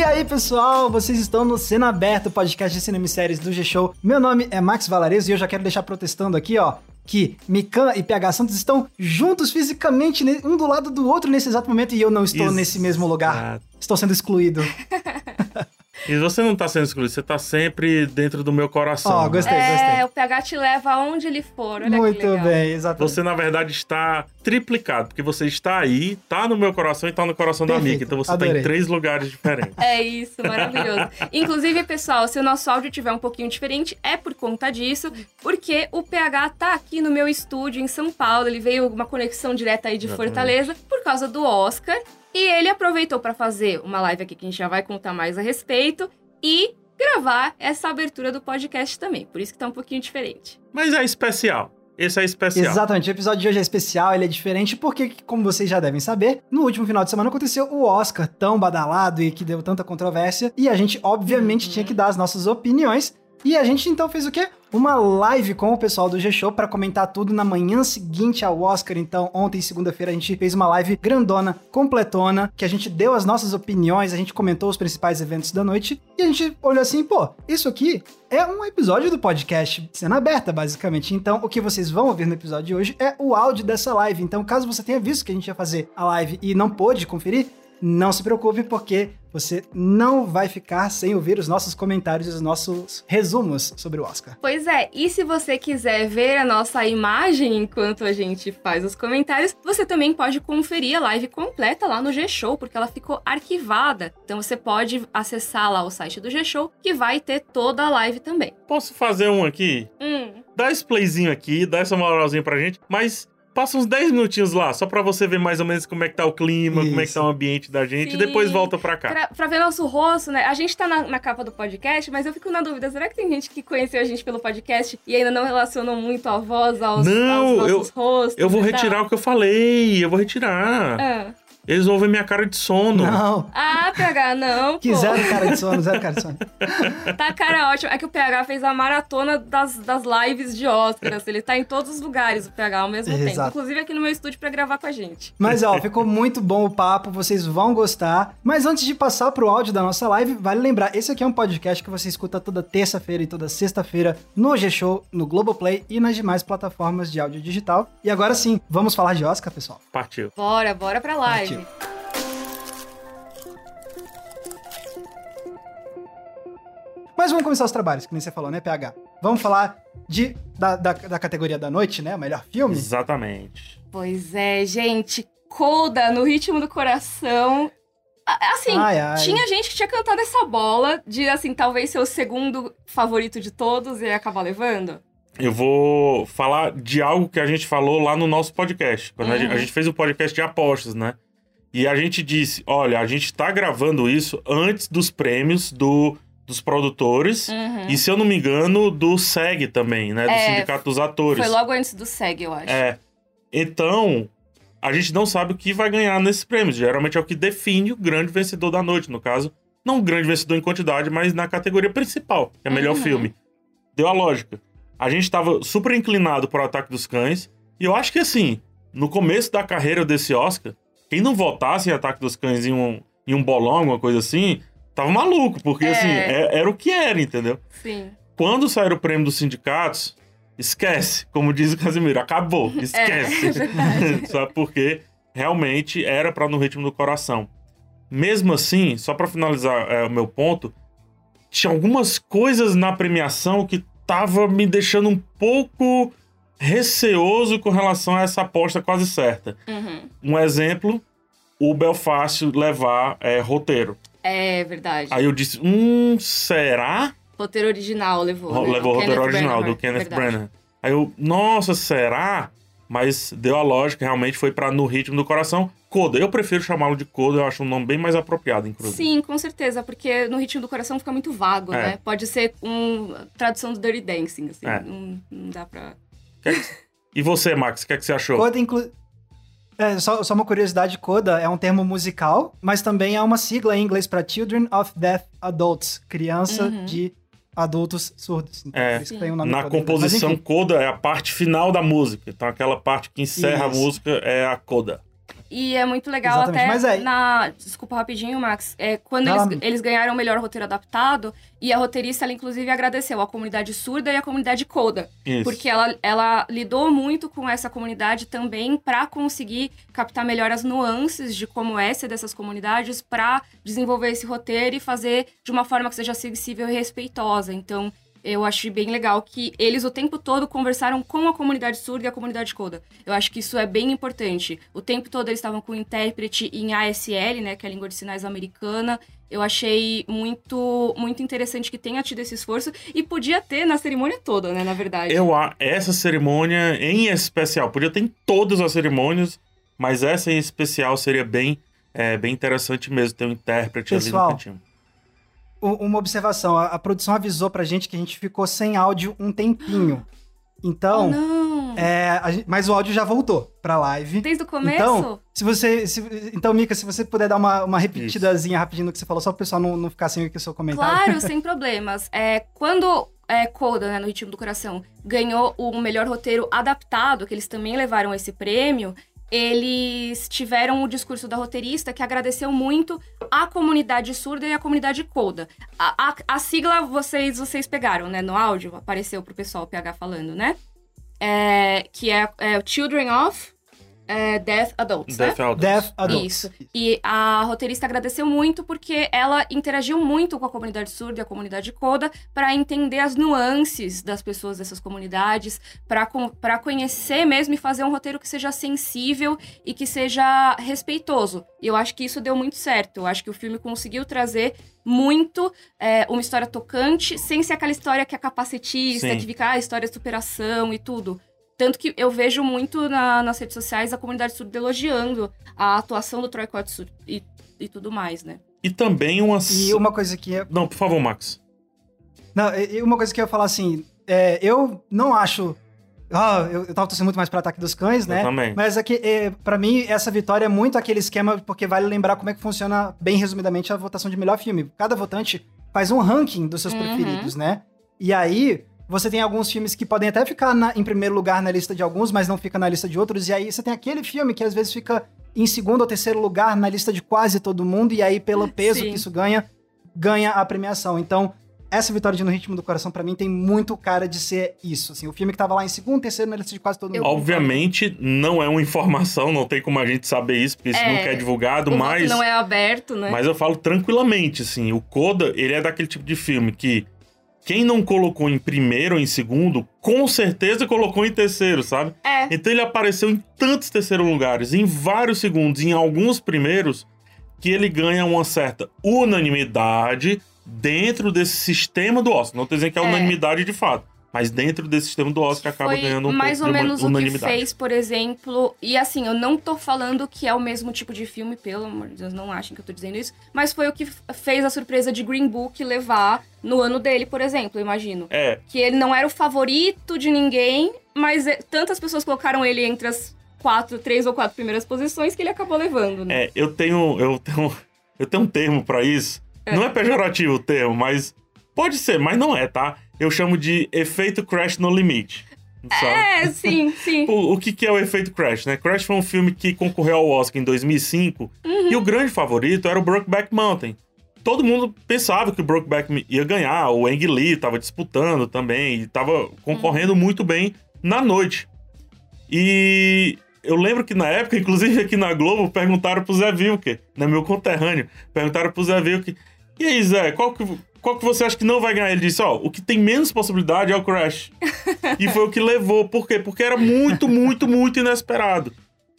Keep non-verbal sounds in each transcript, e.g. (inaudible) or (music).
E aí, pessoal, vocês estão no Cena Aberta, podcast de cinema e séries do G-Show. Meu nome é Max Valarezo e eu já quero deixar protestando aqui, ó, que Mikan e PH Santos estão juntos fisicamente, um do lado do outro nesse exato momento e eu não estou nesse mesmo lugar. Estou sendo excluído. (laughs) E você não tá sendo excluído, você tá sempre dentro do meu coração. Ó, né? gostei, É, gostei. o PH te leva aonde ele for. Olha que Muito legal. bem, exatamente. Você, na verdade, está triplicado, porque você está aí, tá no meu coração e tá no coração da Perfeito, amiga. Então você tá adorei. em três lugares diferentes. É isso, maravilhoso. (laughs) Inclusive, pessoal, se o nosso áudio tiver um pouquinho diferente, é por conta disso, porque o PH tá aqui no meu estúdio em São Paulo. Ele veio uma conexão direta aí de Exatamente. Fortaleza por causa do Oscar. E ele aproveitou pra fazer uma live aqui que a gente já vai contar mais a respeito e gravar essa abertura do podcast também. Por isso que tá um pouquinho diferente. Mas é especial. Esse é especial. Exatamente, o episódio de hoje é especial, ele é diferente porque, como vocês já devem saber, no último final de semana aconteceu o Oscar tão badalado e que deu tanta controvérsia, e a gente, obviamente, Uhum. tinha que dar as nossas opiniões, e a gente então fez o quê? Uma live com o pessoal do G-Show pra comentar tudo na manhã seguinte ao Oscar. Então, ontem, segunda-feira, a gente fez uma live grandona, completona, que a gente deu as nossas opiniões, a gente comentou os principais eventos da noite, e a gente olhou assim, pô, isso aqui é um episódio do podcast cena aberta, basicamente. Então, o que vocês vão ouvir no episódio de hoje é o áudio dessa live. Então, caso você tenha visto que a gente ia fazer a live e não pôde conferir, não se preocupe, porque você não vai ficar sem ouvir os nossos comentários e os nossos resumos sobre o Oscar. Pois é, e se você quiser ver a nossa imagem enquanto a gente faz os comentários, você também pode conferir a live completa lá no G-Show, porque ela ficou arquivada. Então você pode acessar lá o site do G-Show, que vai ter toda a live também. Posso fazer um aqui? Hum, Dá esse playzinho aqui, dá essa moralzinha pra gente, mas passa uns 10 minutinhos lá, só pra você ver mais ou menos como é que tá o clima, como é que Isso. tá o ambiente da gente, Sim. e depois volta pra cá. pra, pra ver nosso rosto, né? A gente tá na, na capa do podcast, mas eu fico na dúvida, será que tem gente que conheceu a gente pelo podcast e ainda não relacionou muito a voz aos, Não, aos nossos rostos? Eu vou tal? retirar o que eu falei, eu vou retirar. Ah, Eles vão ver minha cara de sono. Não, ah PH, não, que pô. zero cara de sono, zero cara de sono. (laughs) Tá, cara, ótimo. É que o PH fez a maratona das, das lives de Oscars. Ele tá em todos os lugares, o PH, ao mesmo tempo. Exato. Inclusive aqui no meu estúdio pra gravar com a gente. Mas ó, ficou muito bom o papo, vocês vão gostar. Mas antes de passar pro áudio da nossa live, vale lembrar, esse aqui é um podcast que você escuta toda terça-feira e toda sexta-feira no G-Show, no Globoplay e nas demais plataformas de áudio digital. E agora sim, vamos falar de Oscar, pessoal. Partiu. Bora, bora pra live. Partiu. Mas vamos começar os trabalhos, que nem você falou, né, PH? Vamos falar de, da, da, da categoria da noite, né? O melhor filme. Exatamente. Pois é, gente. Coda no ritmo do coração. Assim, Ai, ai. tinha gente que tinha cantado essa bola de, assim, talvez ser o segundo favorito de todos e acabar levando. Eu vou falar de algo que a gente falou lá no nosso podcast. Quando a, Uhum. gente, a gente fez o podcast de apostas, né? E a gente disse: olha, a gente tá gravando isso antes dos prêmios do, dos produtores. Uhum. E se eu não me engano, do SEG também, né? Do É, Sindicato dos Atores. Foi logo antes do SEG, eu acho. É. Então, a gente não sabe o que vai ganhar nesses prêmios. Geralmente é o que define o grande vencedor da noite, no caso. Não o grande vencedor em quantidade, mas na categoria principal, que é melhor Uhum. filme. Deu a lógica. A gente tava super inclinado pro Ataque dos Cães. E eu acho que, assim, no começo da carreira desse Oscar, quem não votasse em Ataque dos Cães em um, em um bolão, alguma coisa assim, tava maluco. Porque, É. assim, é- era o que era, entendeu? Sim. Quando sair o prêmio dos sindicatos, esquece, como diz o Casimiro, acabou, (laughs) esquece. É. (laughs) Sabe porque realmente era pra no ritmo do coração. Mesmo assim, só pra finalizar é, o meu ponto, tinha algumas coisas na premiação que tava me deixando um pouco receoso com relação a essa aposta quase certa. Uhum. Um exemplo, o Belfast levar é, roteiro. É verdade. Aí eu disse, hum, será? Roteiro original levou. Ro- né? levou o roteiro original Branagh, do Kenneth verdade. Branagh. Aí eu, nossa, será? Mas deu a lógica, realmente foi pra No Ritmo do Coração. Coda, eu prefiro chamá-lo de Coda, eu acho um nome bem mais apropriado, inclusive. Sim, com certeza, porque no ritmo do coração fica muito vago, É. né? Pode ser um tradução do Dirty Dancing, assim. É. Não, não dá pra. Que- E você, Max, o que, é que você achou? Coda, inclu... É, só, só uma curiosidade, Coda é um termo musical, mas também é uma sigla em inglês para Children of Deaf Adults, criança Uhum. de adultos surdos. Então, É. por isso que tem o nome Na Coda composição, Mas, Coda é a parte final da música. Então aquela parte que encerra Isso. a música é a Coda. E é muito legal Exatamente, até mas é- na. Desculpa rapidinho, Max. É, quando eles, eles ganharam o melhor roteiro adaptado, e a roteirista, ela inclusive agradeceu a comunidade surda e a comunidade coda. Isso. Porque ela, ela lidou muito com essa comunidade também para conseguir captar melhor as nuances de como é ser dessas comunidades para desenvolver esse roteiro e fazer de uma forma que seja sensível e respeitosa. Então, eu achei bem legal que eles o tempo todo conversaram com a comunidade surda e a comunidade coda. Eu acho que isso é bem importante. O tempo todo eles estavam com o intérprete em ASL, né, que é a língua de sinais americana. Eu achei muito muito interessante que tenha tido esse esforço e podia ter na cerimônia toda, né, na verdade. Eu, a- essa cerimônia em especial, podia ter em todas as cerimônias, mas essa em especial seria bem, é, bem interessante mesmo, ter um intérprete Pessoal, ali no cantinho. Uma observação, a, a produção avisou pra gente que a gente ficou sem áudio um tempinho. (gasps) Oh, Então, não! é, a gente- mas o áudio já voltou pra live. Desde o começo? Então, se você. se- então, Mika, se você puder dar uma, uma repetidazinha rapidinho no que você falou, só pro pessoal não, não ficar sem o seu comentário. Claro, (laughs) sem problemas. É, quando é, Coda, né, no Ritmo do Coração, ganhou o melhor roteiro adaptado, que eles também levaram esse prêmio, eles tiveram o discurso da roteirista que agradeceu muito a comunidade surda e a comunidade Coda. A, a- a sigla vocês, vocês pegaram, né, no áudio, apareceu pro pessoal PH falando, né? É, que é, é o Children of é, Deaf Adults, né? Death Elders. Deaf Adults. Isso. E a roteirista agradeceu muito porque ela interagiu muito com a comunidade surda e a comunidade coda para entender as nuances das pessoas dessas comunidades, para conhecer mesmo e fazer um roteiro que seja sensível e que seja respeitoso. E eu acho que isso deu muito certo. Eu acho que o filme conseguiu trazer muito é, uma história tocante, sem ser aquela história que é capacitista, Sim. que fica ah, história de superação e tudo. Tanto que eu vejo muito na- nas redes sociais a comunidade surda elogiando a atuação do Troy Kotsur e, e tudo mais, né? E também uma... E uma coisa que. eu- Não, por favor, Max. Não, e uma coisa que eu ia falar assim. é, eu não acho. Ah, eu, eu tava torcendo muito mais pra ataque dos cães, né? Eu também. Mas é que, é, pra mim, essa vitória é muito aquele esquema, porque vale lembrar como é que funciona, bem resumidamente, a votação de melhor filme. Cada votante faz um ranking dos seus Uhum. preferidos, né? E aí, você tem alguns filmes que podem até ficar na- em primeiro lugar na lista de alguns, mas não fica na lista de outros. E aí, você tem aquele filme que às vezes fica em segundo ou terceiro lugar na lista de quase todo mundo, e aí, pelo (laughs) peso Sim. que isso ganha, ganha a premiação. Então, essa vitória de No Ritmo do Coração, pra mim, tem muito cara de ser isso. Assim, o filme que tava lá em segundo, terceiro na lista de quase todo mundo. Obviamente, não é uma informação, não tem como a gente saber isso, porque isso É, nunca é divulgado, O mas... não é aberto, né? Mas eu falo tranquilamente, assim, o Coda, ele é daquele tipo de filme que quem não colocou em primeiro ou em segundo, com certeza colocou em terceiro, sabe? É. Então ele apareceu em tantos terceiros lugares, em vários segundos, em alguns primeiros, que ele ganha uma certa unanimidade dentro desse sistema do Oscar. Não tô dizendo que é É. unanimidade de fato, mas dentro desse sistema do Oscar acaba Foi ganhando um mais pouco ou de menos o que fez, por exemplo. E assim, eu não tô falando que é o mesmo tipo de filme, pelo amor de Deus, não achem que eu tô dizendo isso. Mas foi o que fez a surpresa de Green Book levar no ano dele, por exemplo, eu imagino. É, Que ele não era o favorito de ninguém, mas é, tantas pessoas colocaram ele entre as quatro, três ou quatro primeiras posições que ele acabou levando, né? É, eu tenho, eu tenho, eu tenho um termo pra isso. É. Não é pejorativo o termo, mas pode ser, mas não é, tá? Eu chamo de efeito Crash no limite. Sabe? É, sim, (laughs) sim. O, o que, que é o efeito Crash, né? Crash foi um filme que concorreu ao Oscar em 2005 Uhum. e o grande favorito era o Brokeback Mountain. Todo mundo pensava que o Brokeback ia ganhar, o Ang Lee tava disputando também e tava concorrendo Uhum. muito bem na noite. E eu lembro que na época, (laughs) inclusive aqui na Globo, perguntaram pro Zé Vilker, né, meu conterrâneo, perguntaram pro Zé Vilker, e aí Zé, qual que, qual que você acha que não vai ganhar? Ele disse, ó, o que tem menos possibilidade é o Crash. e foi o que levou. Por quê? Porque era muito, muito, muito inesperado.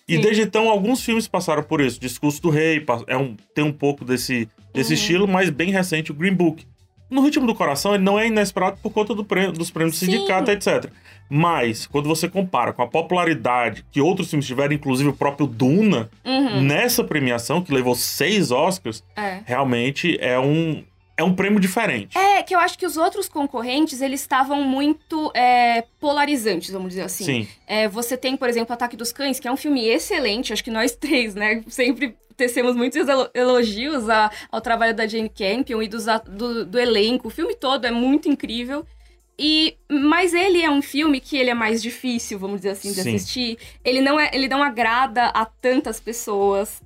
E Sim. desde então, alguns filmes passaram por isso. Discurso do Rei é um, tem um pouco desse, desse Uhum. estilo, mas bem recente, o Green Book. No Ritmo do Coração, ele não é inesperado por conta do prêmio- dos prêmios do Sim. sindicato, etc. Mas, quando você compara com a popularidade que outros filmes tiveram, inclusive o próprio Duna, Uhum, nessa premiação, que levou seis Oscars, é. realmente é um, é um prêmio diferente. É, que eu acho que os outros concorrentes, eles estavam muito é, polarizantes, vamos dizer assim. Sim. É, você tem, por exemplo, Ataque dos Cães, que é um filme excelente, acho que nós (laughs) três, né, sempre tecemos muitos elo- elogios a- ao trabalho da Jane Campion e dos a- do, do elenco. O filme todo é muito incrível. E, mas ele é um filme que ele é mais difícil, vamos dizer assim, de Sim. assistir. Ele não, é, ele não agrada a tantas pessoas.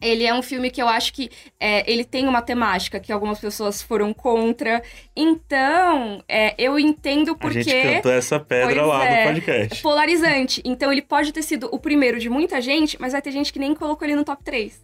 Ele é um filme que eu acho que é, ele tem uma temática que algumas pessoas foram contra. Então, é, eu entendo A gente porque cantou essa pedra lá é. no podcast. polarizante. Então ele pode ter sido o primeiro de muita gente, mas vai ter gente que nem colocou ele no top 3.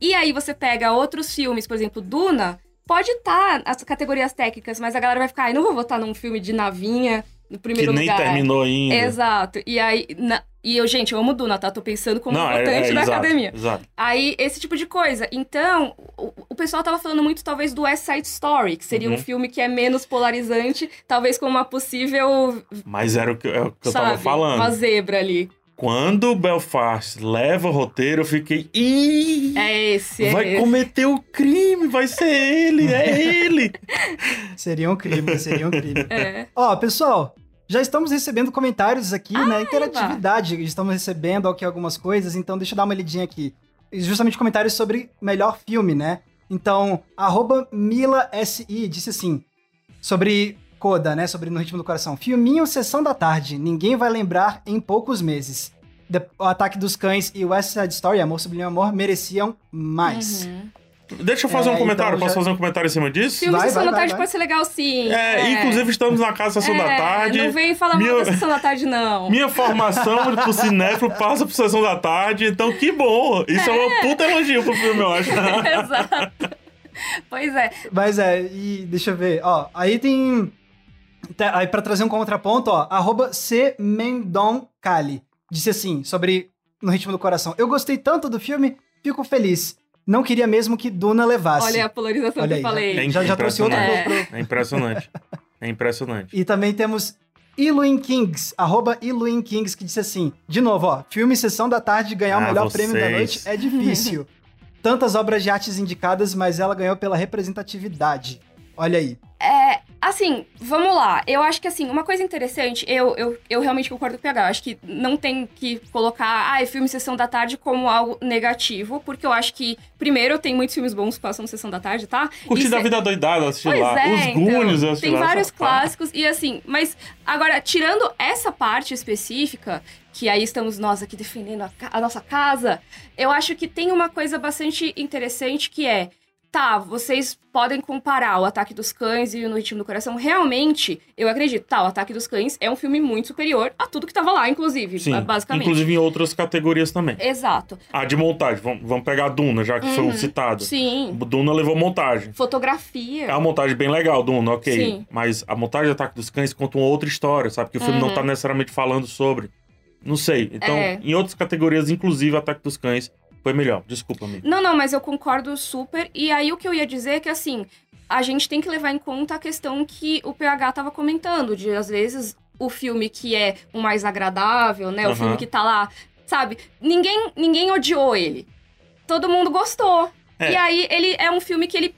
E aí você pega outros filmes, por exemplo, Duna, pode estar as categorias técnicas, mas a galera vai ficar, ai, não vou votar num filme de navinha no Que primeiro nem lugar. terminou ainda. Exato. E aí, na- e eu, gente, eu amo Duna, tá? Tô pensando como Não, é, votante é, da exato, academia. Exato. Aí, esse tipo de coisa. Então, o, o pessoal tava falando muito, talvez, do West Side Story, que seria um Uhum. filme que é menos polarizante, talvez com uma possível, Mas era o que, é o que eu sabe, tava falando. uma zebra ali. Quando o Belfast leva o roteiro, eu fiquei. Ih! É esse, é vai esse. cometer o crime, vai ser ele, é ele. (laughs) Seria um crime, seria um crime. É. Ó, pessoal, já estamos recebendo comentários aqui, né? Eba. Interatividade. Estamos recebendo aqui algumas coisas, então deixa eu dar uma lidinha aqui. Justamente comentários sobre melhor filme, né? Então, arroba MilaSI disse assim, sobre Coda, né? Sobre No Ritmo do Coração. Filminho Sessão da Tarde, ninguém vai lembrar em poucos meses. O Ataque dos Cães e West Side Story, Amor Sublime Amor, mereciam mais. Uhum. Deixa eu fazer É, um comentário. então Posso já- fazer um comentário em cima disso? Filme Vai, Sessão vai, da Tarde vai. pode ser legal sim. É, inclusive estamos na casa Sessão da É, Tarde. Não vem falar Minha- mal da Sessão da Tarde, não. (laughs) Minha formação pro cinéfilo passa pro Sessão da Tarde, então que bom. Isso é, uma puta elogio pro filme, eu acho. (laughs) Exato. Pois é. Mas é, e deixa eu ver, ó, aí tem. tá, Aí pra trazer um contraponto, ó, arroba C. Mendon Cali. Disse assim, sobre No Ritmo do Coração. Eu gostei tanto do filme, fico feliz. Não queria mesmo que Duna levasse. Olha a polarização Olha que aí, eu falei. É já, já trouxe outro impressionante. pro, É impressionante. É impressionante. E também temos Iluin Kings, arroba Iluin Kings, que disse assim, de novo, ó, filme Sessão da Tarde ganhar o Ah, melhor vocês. prêmio da noite é difícil. (laughs) Tantas obras de artes indicadas, mas ela ganhou pela representatividade. Olha aí. É, assim, vamos lá. Eu acho que, assim, uma coisa interessante, eu, eu, eu realmente concordo com o PH. Acho que não tem que colocar, ah, é filme Sessão da Tarde como algo negativo, porque eu acho que, primeiro, tem muitos filmes bons que passam Sessão da Tarde, tá? Curti da se- vida doidada, assisti Pois lá. é, Os então, Goonies eu assisti Tem lá. vários clássicos, e assim, mas agora, tirando essa parte específica, que aí estamos nós aqui defendendo a, a nossa casa, eu acho que tem uma coisa bastante interessante que é. Tá, vocês podem comparar o Ataque dos Cães e o No Ritmo do Coração. Realmente, eu acredito. Tá, o Ataque dos Cães é um filme muito superior a tudo que tava lá, inclusive, Sim, basicamente. inclusive em outras categorias também. Exato. Ah, de montagem. Vamos, pegar a Duna, já que Uhum. foi citado. Sim. Duna levou montagem. Fotografia. É uma montagem bem legal, Duna, ok. Sim. Mas a montagem do Ataque dos Cães conta uma outra história, sabe? Que o filme não Uhum. tá necessariamente falando sobre. Não sei. Então, É. em outras categorias, inclusive Ataque dos Cães, foi melhor. Desculpa, amigo. Não, não, mas eu concordo super. E aí o que eu ia dizer é que assim, a gente tem que levar em conta a questão que o PH tava comentando, de às vezes o filme que é o mais agradável, né? O Aham. filme que tá lá, sabe? Ninguém, ninguém odiou ele. Todo mundo gostou. É. E aí ele é um filme que ele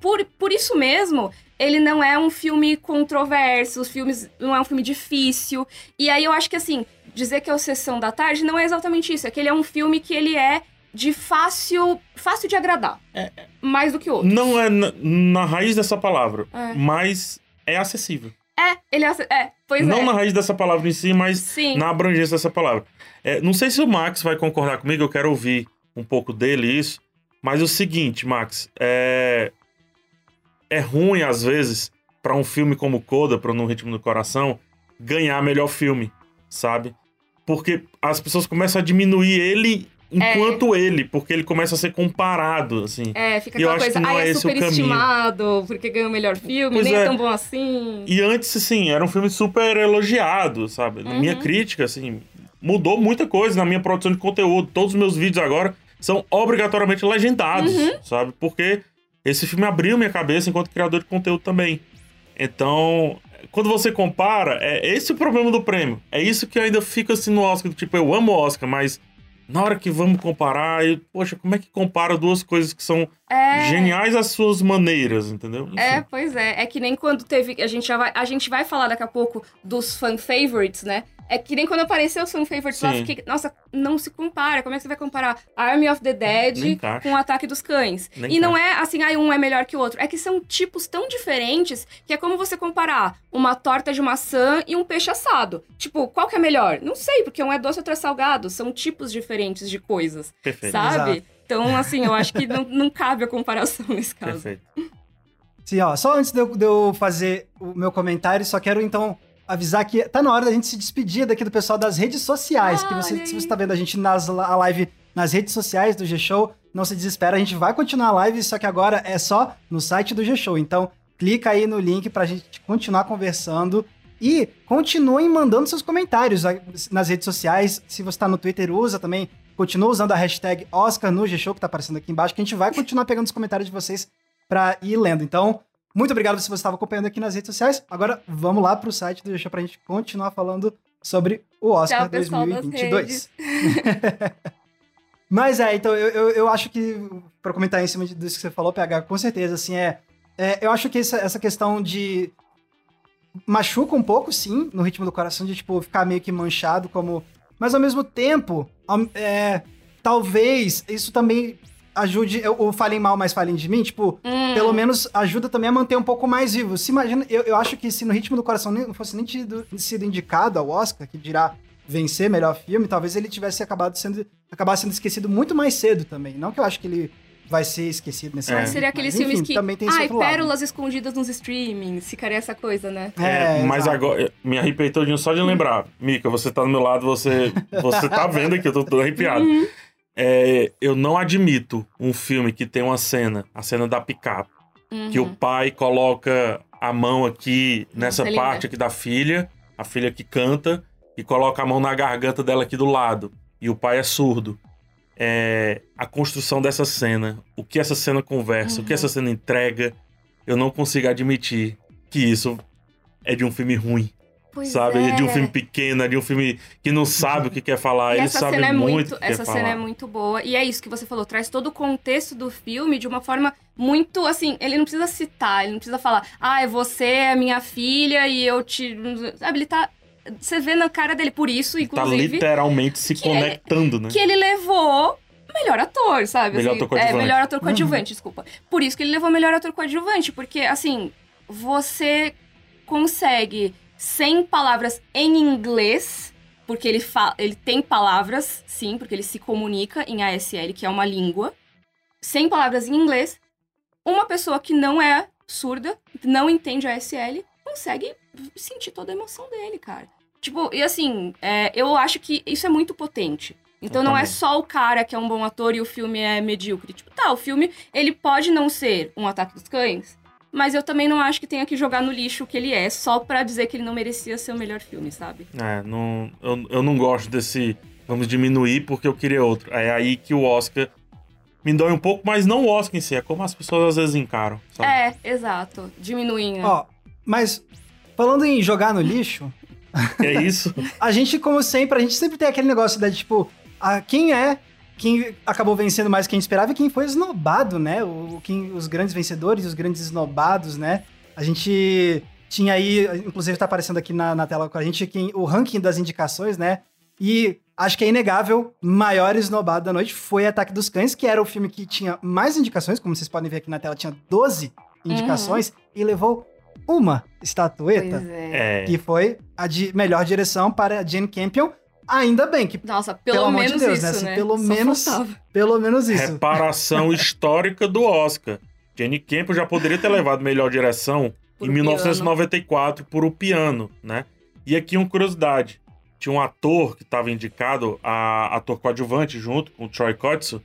por, por isso mesmo, ele não é um filme controverso, os filmes não é um filme difícil. E aí eu acho que assim, dizer que é o Sessão da Tarde não é exatamente isso, é que ele é um filme que ele é de fácil, fácil de agradar. Mais do que outros. Não é na, na raiz dessa palavra, É. mas é acessível. É, ele é, é pois não é. na raiz dessa palavra em si, mas Sim. na abrangência dessa palavra. É, não sei se o Max vai concordar comigo, eu quero ouvir um pouco dele isso. Mas o seguinte, Max, é, é ruim às vezes pra um filme como Coda, para No Ritmo do Coração, ganhar melhor filme, sabe? Porque as pessoas começam a diminuir ele enquanto ele, porque ele começa a ser comparado, assim. É, fica E aquela coisa, ah, é é superestimado, porque ganhou o melhor filme, Pois nem é. é. tão bom assim. E antes, assim, era um filme super elogiado, sabe? Na minha Uhum. crítica, assim, mudou muita coisa na minha produção de conteúdo. Todos os meus vídeos agora são obrigatoriamente legendados, Uhum. sabe? Porque esse filme abriu minha cabeça enquanto criador de conteúdo também. Então, quando você compara, é esse o problema do prêmio. É isso que eu ainda fico assim no Oscar, tipo, eu amo o Oscar, mas na hora que vamos comparar, eu, poxa, como é que compara duas coisas que são É. geniais às suas maneiras, entendeu? Enfim. É, pois é. É que nem quando teve. A gente, já vai, a gente vai falar daqui a pouco dos fan favorites, né? É que nem quando apareceu o Sun Favorite lá, fiquei, nossa, não se compara. Como é que você vai comparar Army of the Dead com o Ataque dos Cães? Nem e não é assim, ah, um é melhor que o outro. É que são tipos tão diferentes que é como você comparar uma torta de maçã e um peixe assado. Tipo, qual que é melhor? Não sei, porque um é doce e outro é salgado. São tipos diferentes de coisas, Perfeito. sabe? Exato. Então, assim, eu acho que não, não cabe a comparação nesse caso. Perfeito. Sim, ó, só antes de eu, de eu fazer o meu comentário, só quero então avisar que tá na hora da gente se despedir daqui do pessoal das redes sociais, que você, se você tá vendo a gente nas a live nas redes sociais do G-Show, não se desespera, a gente vai continuar a live, só que agora é só no site do G-Show. Então, clica aí no link pra gente continuar conversando e continuem mandando seus comentários nas redes sociais. Se você tá no Twitter, usa também, continua usando a hashtag Oscar no G-Show, que tá aparecendo aqui embaixo, que a gente vai continuar pegando os comentários de vocês pra ir lendo. Então, muito obrigado se você estava acompanhando aqui nas redes sociais. Agora, vamos lá pro site do G-Show pra gente continuar falando sobre o Oscar Tchau, pessoal das 2022. (laughs) Mas é, então eu, eu, eu acho que, pra comentar em cima disso que você falou, PH, com certeza, assim, é. é, eu acho que essa, essa questão de. Machuca um pouco, sim, no ritmo do coração, de, tipo, ficar meio que manchado, como. Mas ao mesmo tempo, é, talvez isso também ajude. Ou falem mal, mas falem de mim, tipo, Hum, pelo menos ajuda também a manter um pouco mais vivo. Se imagina, eu, eu acho que se no ritmo do coração não fosse nem tido, sido indicado ao Oscar, que dirá vencer melhor filme, talvez ele tivesse acabado sendo acabar sendo esquecido muito mais cedo também. Não que eu acho que ele vai ser esquecido nesse É. Mas seria aqueles mas, enfim, filmes que. também tem Ai, pérolas escondidas nos streamings. Ficaria essa coisa, né? É, mas exato. agora, me arrepiei todinho só de lembrar. Mica, você tá do meu lado, você, você tá vendo aqui, eu tô todo arrepiado. Uhum. É, eu não admito um filme que tem uma cena, a cena da picape, que o Uhum. pai coloca a mão aqui nessa Nossa, linda. parte aqui da filha, a filha que canta, e coloca a mão na garganta dela aqui do lado. E o pai é surdo. É, a construção dessa cena, o que essa cena conversa, o que Uhum. essa cena entrega, eu não consigo admitir que isso é de um filme ruim. Pois sabe? é. De um filme pequeno, é de um filme que não sabe o que quer falar. E Ele essa sabe cena é muito muito, o que quer essa falar. cena é muito boa. E é isso que você falou, traz todo o contexto do filme de uma forma muito assim, ele não precisa citar, ele não precisa falar: "Ah, você é minha filha e eu te", sabe, ele tá você vê na cara dele por isso, Tá inclusive, literalmente se conectando, né? que ele levou melhor ator, sabe? Melhor Assim, ator coadjuvante. É, melhor ator Uhum. coadjuvante, desculpa. Por isso que ele levou melhor ator coadjuvante, porque, assim, você consegue, sem palavras em inglês, porque ele, ele tem palavras, sim, porque ele se comunica em ASL, que é uma língua, sem palavras em inglês, uma pessoa que não é surda, não entende ASL, consegue sentir toda a emoção dele, cara. Tipo, e assim, é, eu acho que isso é muito potente. Então Eu não é também. só o cara que é um bom ator e o filme é medíocre. Tipo, tá, o filme, ele pode não ser um ataque dos cães, mas eu também não acho que tenha que jogar no lixo o que ele é, só pra dizer que ele não merecia ser o melhor filme, sabe? É, não, eu, eu não gosto desse. Vamos diminuir porque eu queria outro. É aí que o Oscar me dói um pouco, mas não o Oscar em si, é como as pessoas às vezes encaram. Sabe? É, exato. Diminuindo. Ó, mas falando em jogar no lixo, É isso. (laughs) a gente, como sempre, a gente sempre tem aquele negócio da, tipo, a, quem é quem acabou vencendo mais que quem esperava e quem foi esnobado, né? O, quem, os grandes vencedores, os grandes esnobados, né? A gente tinha aí, inclusive tá aparecendo aqui na, na tela com a gente, quem, o ranking das indicações, né? E acho que é inegável, maior esnobado da noite foi Ataque dos Cães, que era o filme que tinha mais indicações, como vocês podem ver aqui na tela, tinha 12 indicações e levou uma estatueta é. É. que foi a de melhor direção para Jane Campion. Ainda bem que, Nossa, pelo, Pelo amor de menos Deus, isso, né? Assim, né? pelo Só menos- faltava. pelo menos isso. Reparação (laughs) histórica do Oscar. Jane Campion já poderia ter levado melhor direção Por em O 1994 por O Piano, né? E aqui uma curiosidade. Tinha um ator que estava indicado, a ator coadjuvante junto com o Troy Kotsu,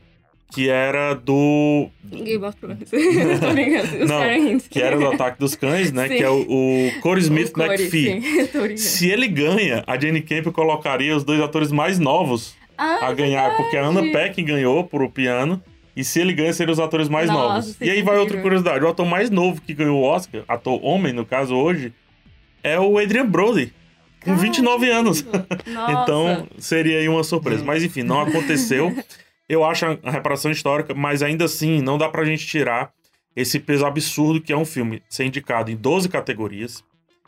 que era do Game of Thrones. Tô brincando. Os Não, que era do Ataque dos Cães, né? Sim. Que é o, o Corey Smith O Corey, McPhee. (laughs) Se ele ganha, a Jane Campion colocaria os dois atores mais novos Ah, a ganhar, porque a Anna verdade. Paquin ganhou por O Piano, e se ele ganha, seriam os atores mais Nossa, novos. E seria aí vai outra curiosidade, o ator mais novo que ganhou o Oscar, ator homem, no caso, hoje, é o Adrian Brody, com 29 anos. (laughs) Nossa. Então, seria aí uma surpresa. Mas enfim, não aconteceu. (laughs) Eu acho a reparação histórica, mas ainda assim, não dá pra gente tirar esse peso absurdo que é um filme ser indicado em 12 categorias,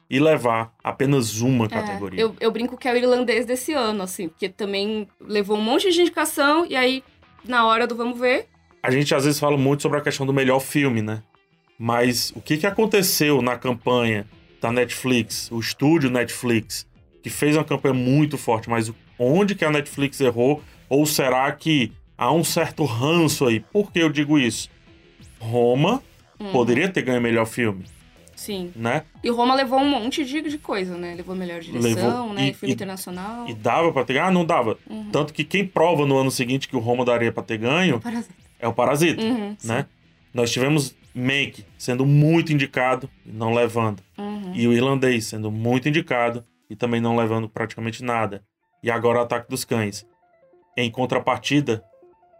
e levar apenas uma É, categoria. eu, eu brinco que é o irlandês desse ano, assim, porque também levou um monte de indicação e aí, na hora do vamos ver, A gente às vezes fala muito sobre a questão do melhor filme, né? Mas o que, que aconteceu na campanha da Netflix, o estúdio Netflix, que fez uma campanha muito forte, mas onde que a Netflix errou? Ou será que há um certo ranço aí? Por que eu digo isso? Roma Hum. poderia ter ganho melhor filme, sim. né? E Roma levou um monte de, de coisa, né? Levou melhor direção, Levou- né? e- filme e- internacional. E dava pra ter ganho? Ah, não dava. Uhum. Tanto que quem prova no ano seguinte que o Roma daria pra ter ganho é o Parasita, Uhum, sim. né? Nós tivemos Mank sendo muito indicado e não levando. Uhum. E o irlandês sendo muito indicado e também não levando praticamente nada. E agora o Ataque dos Cães. Em contrapartida,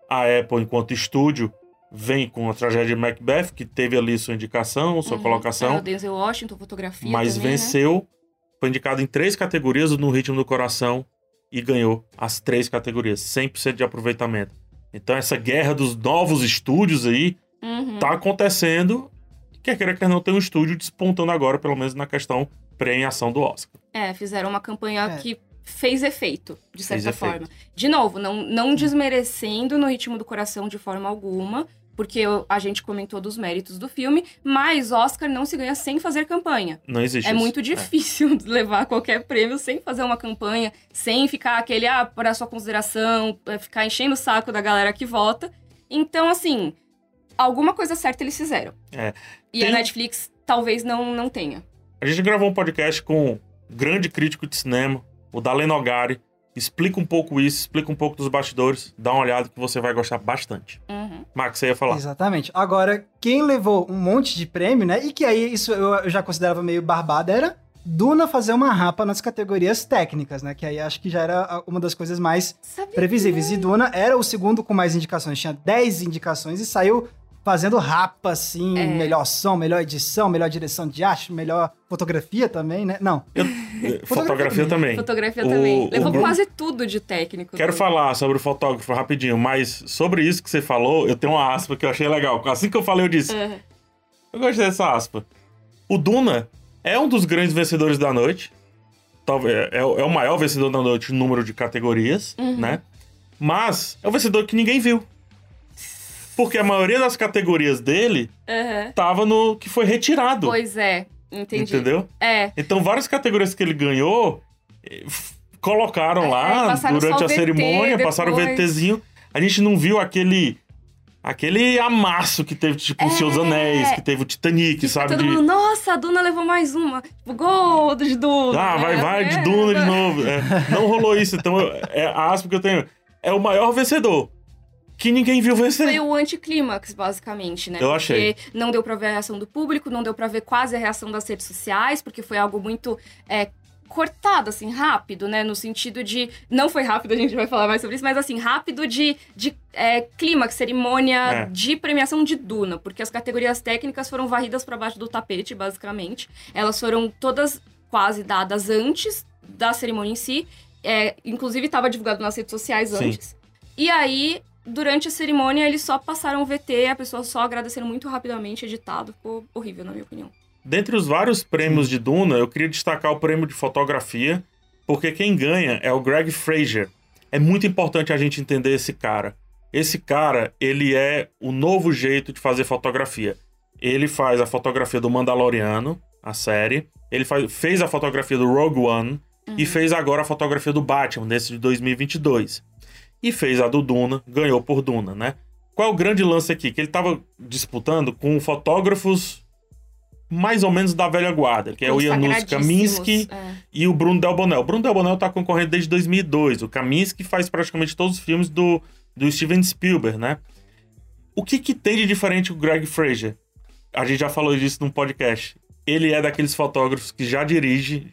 a Apple, enquanto estúdio, vem com a tragédia de Macbeth, que teve ali sua indicação, sua Uhum. colocação, o Denzel Washington, fotografia mas também, né? venceu, foi indicado em três categorias no Ritmo do Coração e ganhou as três categorias, 100% de aproveitamento. Então essa guerra dos novos estúdios aí Uhum. tá acontecendo. Quer queira, quer não, tem um estúdio despontando agora, pelo menos na questão premiação do Oscar. É, fizeram uma campanha É. que fez efeito, de Fez certa efeito. forma. De novo, não, não desmerecendo no ritmo do coração de forma alguma, porque eu- a gente comentou dos méritos do filme, mas Oscar não se ganha sem fazer campanha. Não existe É isso. muito difícil (laughs) levar qualquer prêmio sem fazer uma campanha, sem ficar aquele, ah, para sua consideração, é, ficar enchendo o saco da galera que vota. Então, assim, alguma coisa certa eles fizeram. É. E Tem- a Netflix talvez não, não tenha. A gente gravou um podcast com um grande crítico de cinema, o Dalen Nogari. Explica um pouco isso, explica um pouco dos bastidores. Dá uma olhada que você vai gostar bastante. Uhum. Max, você ia falar. Exatamente. Agora, quem levou um monte de prêmio, né? E que aí isso eu já considerava meio barbada, era Duna fazer uma rapa nas categorias técnicas, né? Que aí acho que já era uma das coisas mais Sabe previsíveis. E Duna era o segundo com mais indicações. Tinha 10 indicações e saiu fazendo rapa, assim, É. melhor som, melhor edição, melhor direção de arte, melhor fotografia também, né? Não. Eh, Fotografia também. Fotografia O- também. o Levou Bruno- quase tudo de técnico. Quero do- falar sobre o fotógrafo rapidinho, mas sobre isso que você falou, eu tenho uma aspa que eu achei legal. Assim que eu falei, eu disse: Uhum. Eu gostei dessa aspa. O Duna é um dos grandes vencedores da noite. Talvez é, o- é o maior vencedor da noite no número de categorias, Uhum. né? Mas é o vencedor que ninguém viu. Porque a maioria das categorias dele Uhum. tava no que foi retirado. Pois é, entendi. Entendeu? É, Então, várias categorias que ele ganhou eh, colocaram É, lá passaram durante a VT cerimônia, passaram o depois. VTzinho. A gente não viu aquele aquele amasso que teve, tipo, o Senhor dos É. Anéis, que teve o Titanic, que sabe? todo De- mundo, nossa, a Duna levou mais uma. Tipo, gol de Duna. Ah, vai, vai, de É, Duna de vai. novo. É, não rolou isso, então é, a aspa que eu tenho é o maior vencedor. Que ninguém viu vencer. Foi o anticlímax, basicamente, né? Eu porque achei. não deu pra ver a reação do público, não deu pra ver quase a reação das redes sociais, porque foi algo muito é, cortado, assim, rápido, né? No sentido de. Não foi rápido, a gente vai falar mais sobre isso, mas assim, rápido de, de é, clímax, cerimônia É. de premiação de Duna, porque as categorias técnicas foram varridas pra baixo do tapete, basicamente. Elas foram todas quase dadas antes da cerimônia em si. É, inclusive, estava divulgado nas redes sociais Sim. antes. E aí, durante a cerimônia, eles só passaram o VT, a pessoa só agradecendo muito rapidamente, editado. Ficou horrível, na minha opinião. Dentre os vários prêmios de Duna, eu queria destacar o prêmio de fotografia, porque quem ganha é o Greg Fraser. É muito importante a gente entender esse cara. Esse cara, ele é o novo jeito de fazer fotografia. Ele faz a fotografia do Mandaloriano, a série. Ele faz- fez a fotografia do Rogue One e fez agora a fotografia do Batman, desse de 2022. E fez a do Duna, ganhou por Duna, né? Qual é o grande lance aqui? Que ele tava disputando com fotógrafos mais ou menos da velha guarda, que é o Janusz Kaminski é. e o Bruno Del Bonel. O Bruno Del Bonel tá concorrendo desde 2002. O Kaminski faz praticamente todos os filmes do, do Steven Spielberg, né? O que que tem de diferente o Greg Fraser? A gente já falou disso num podcast. Ele é daqueles fotógrafos que já dirige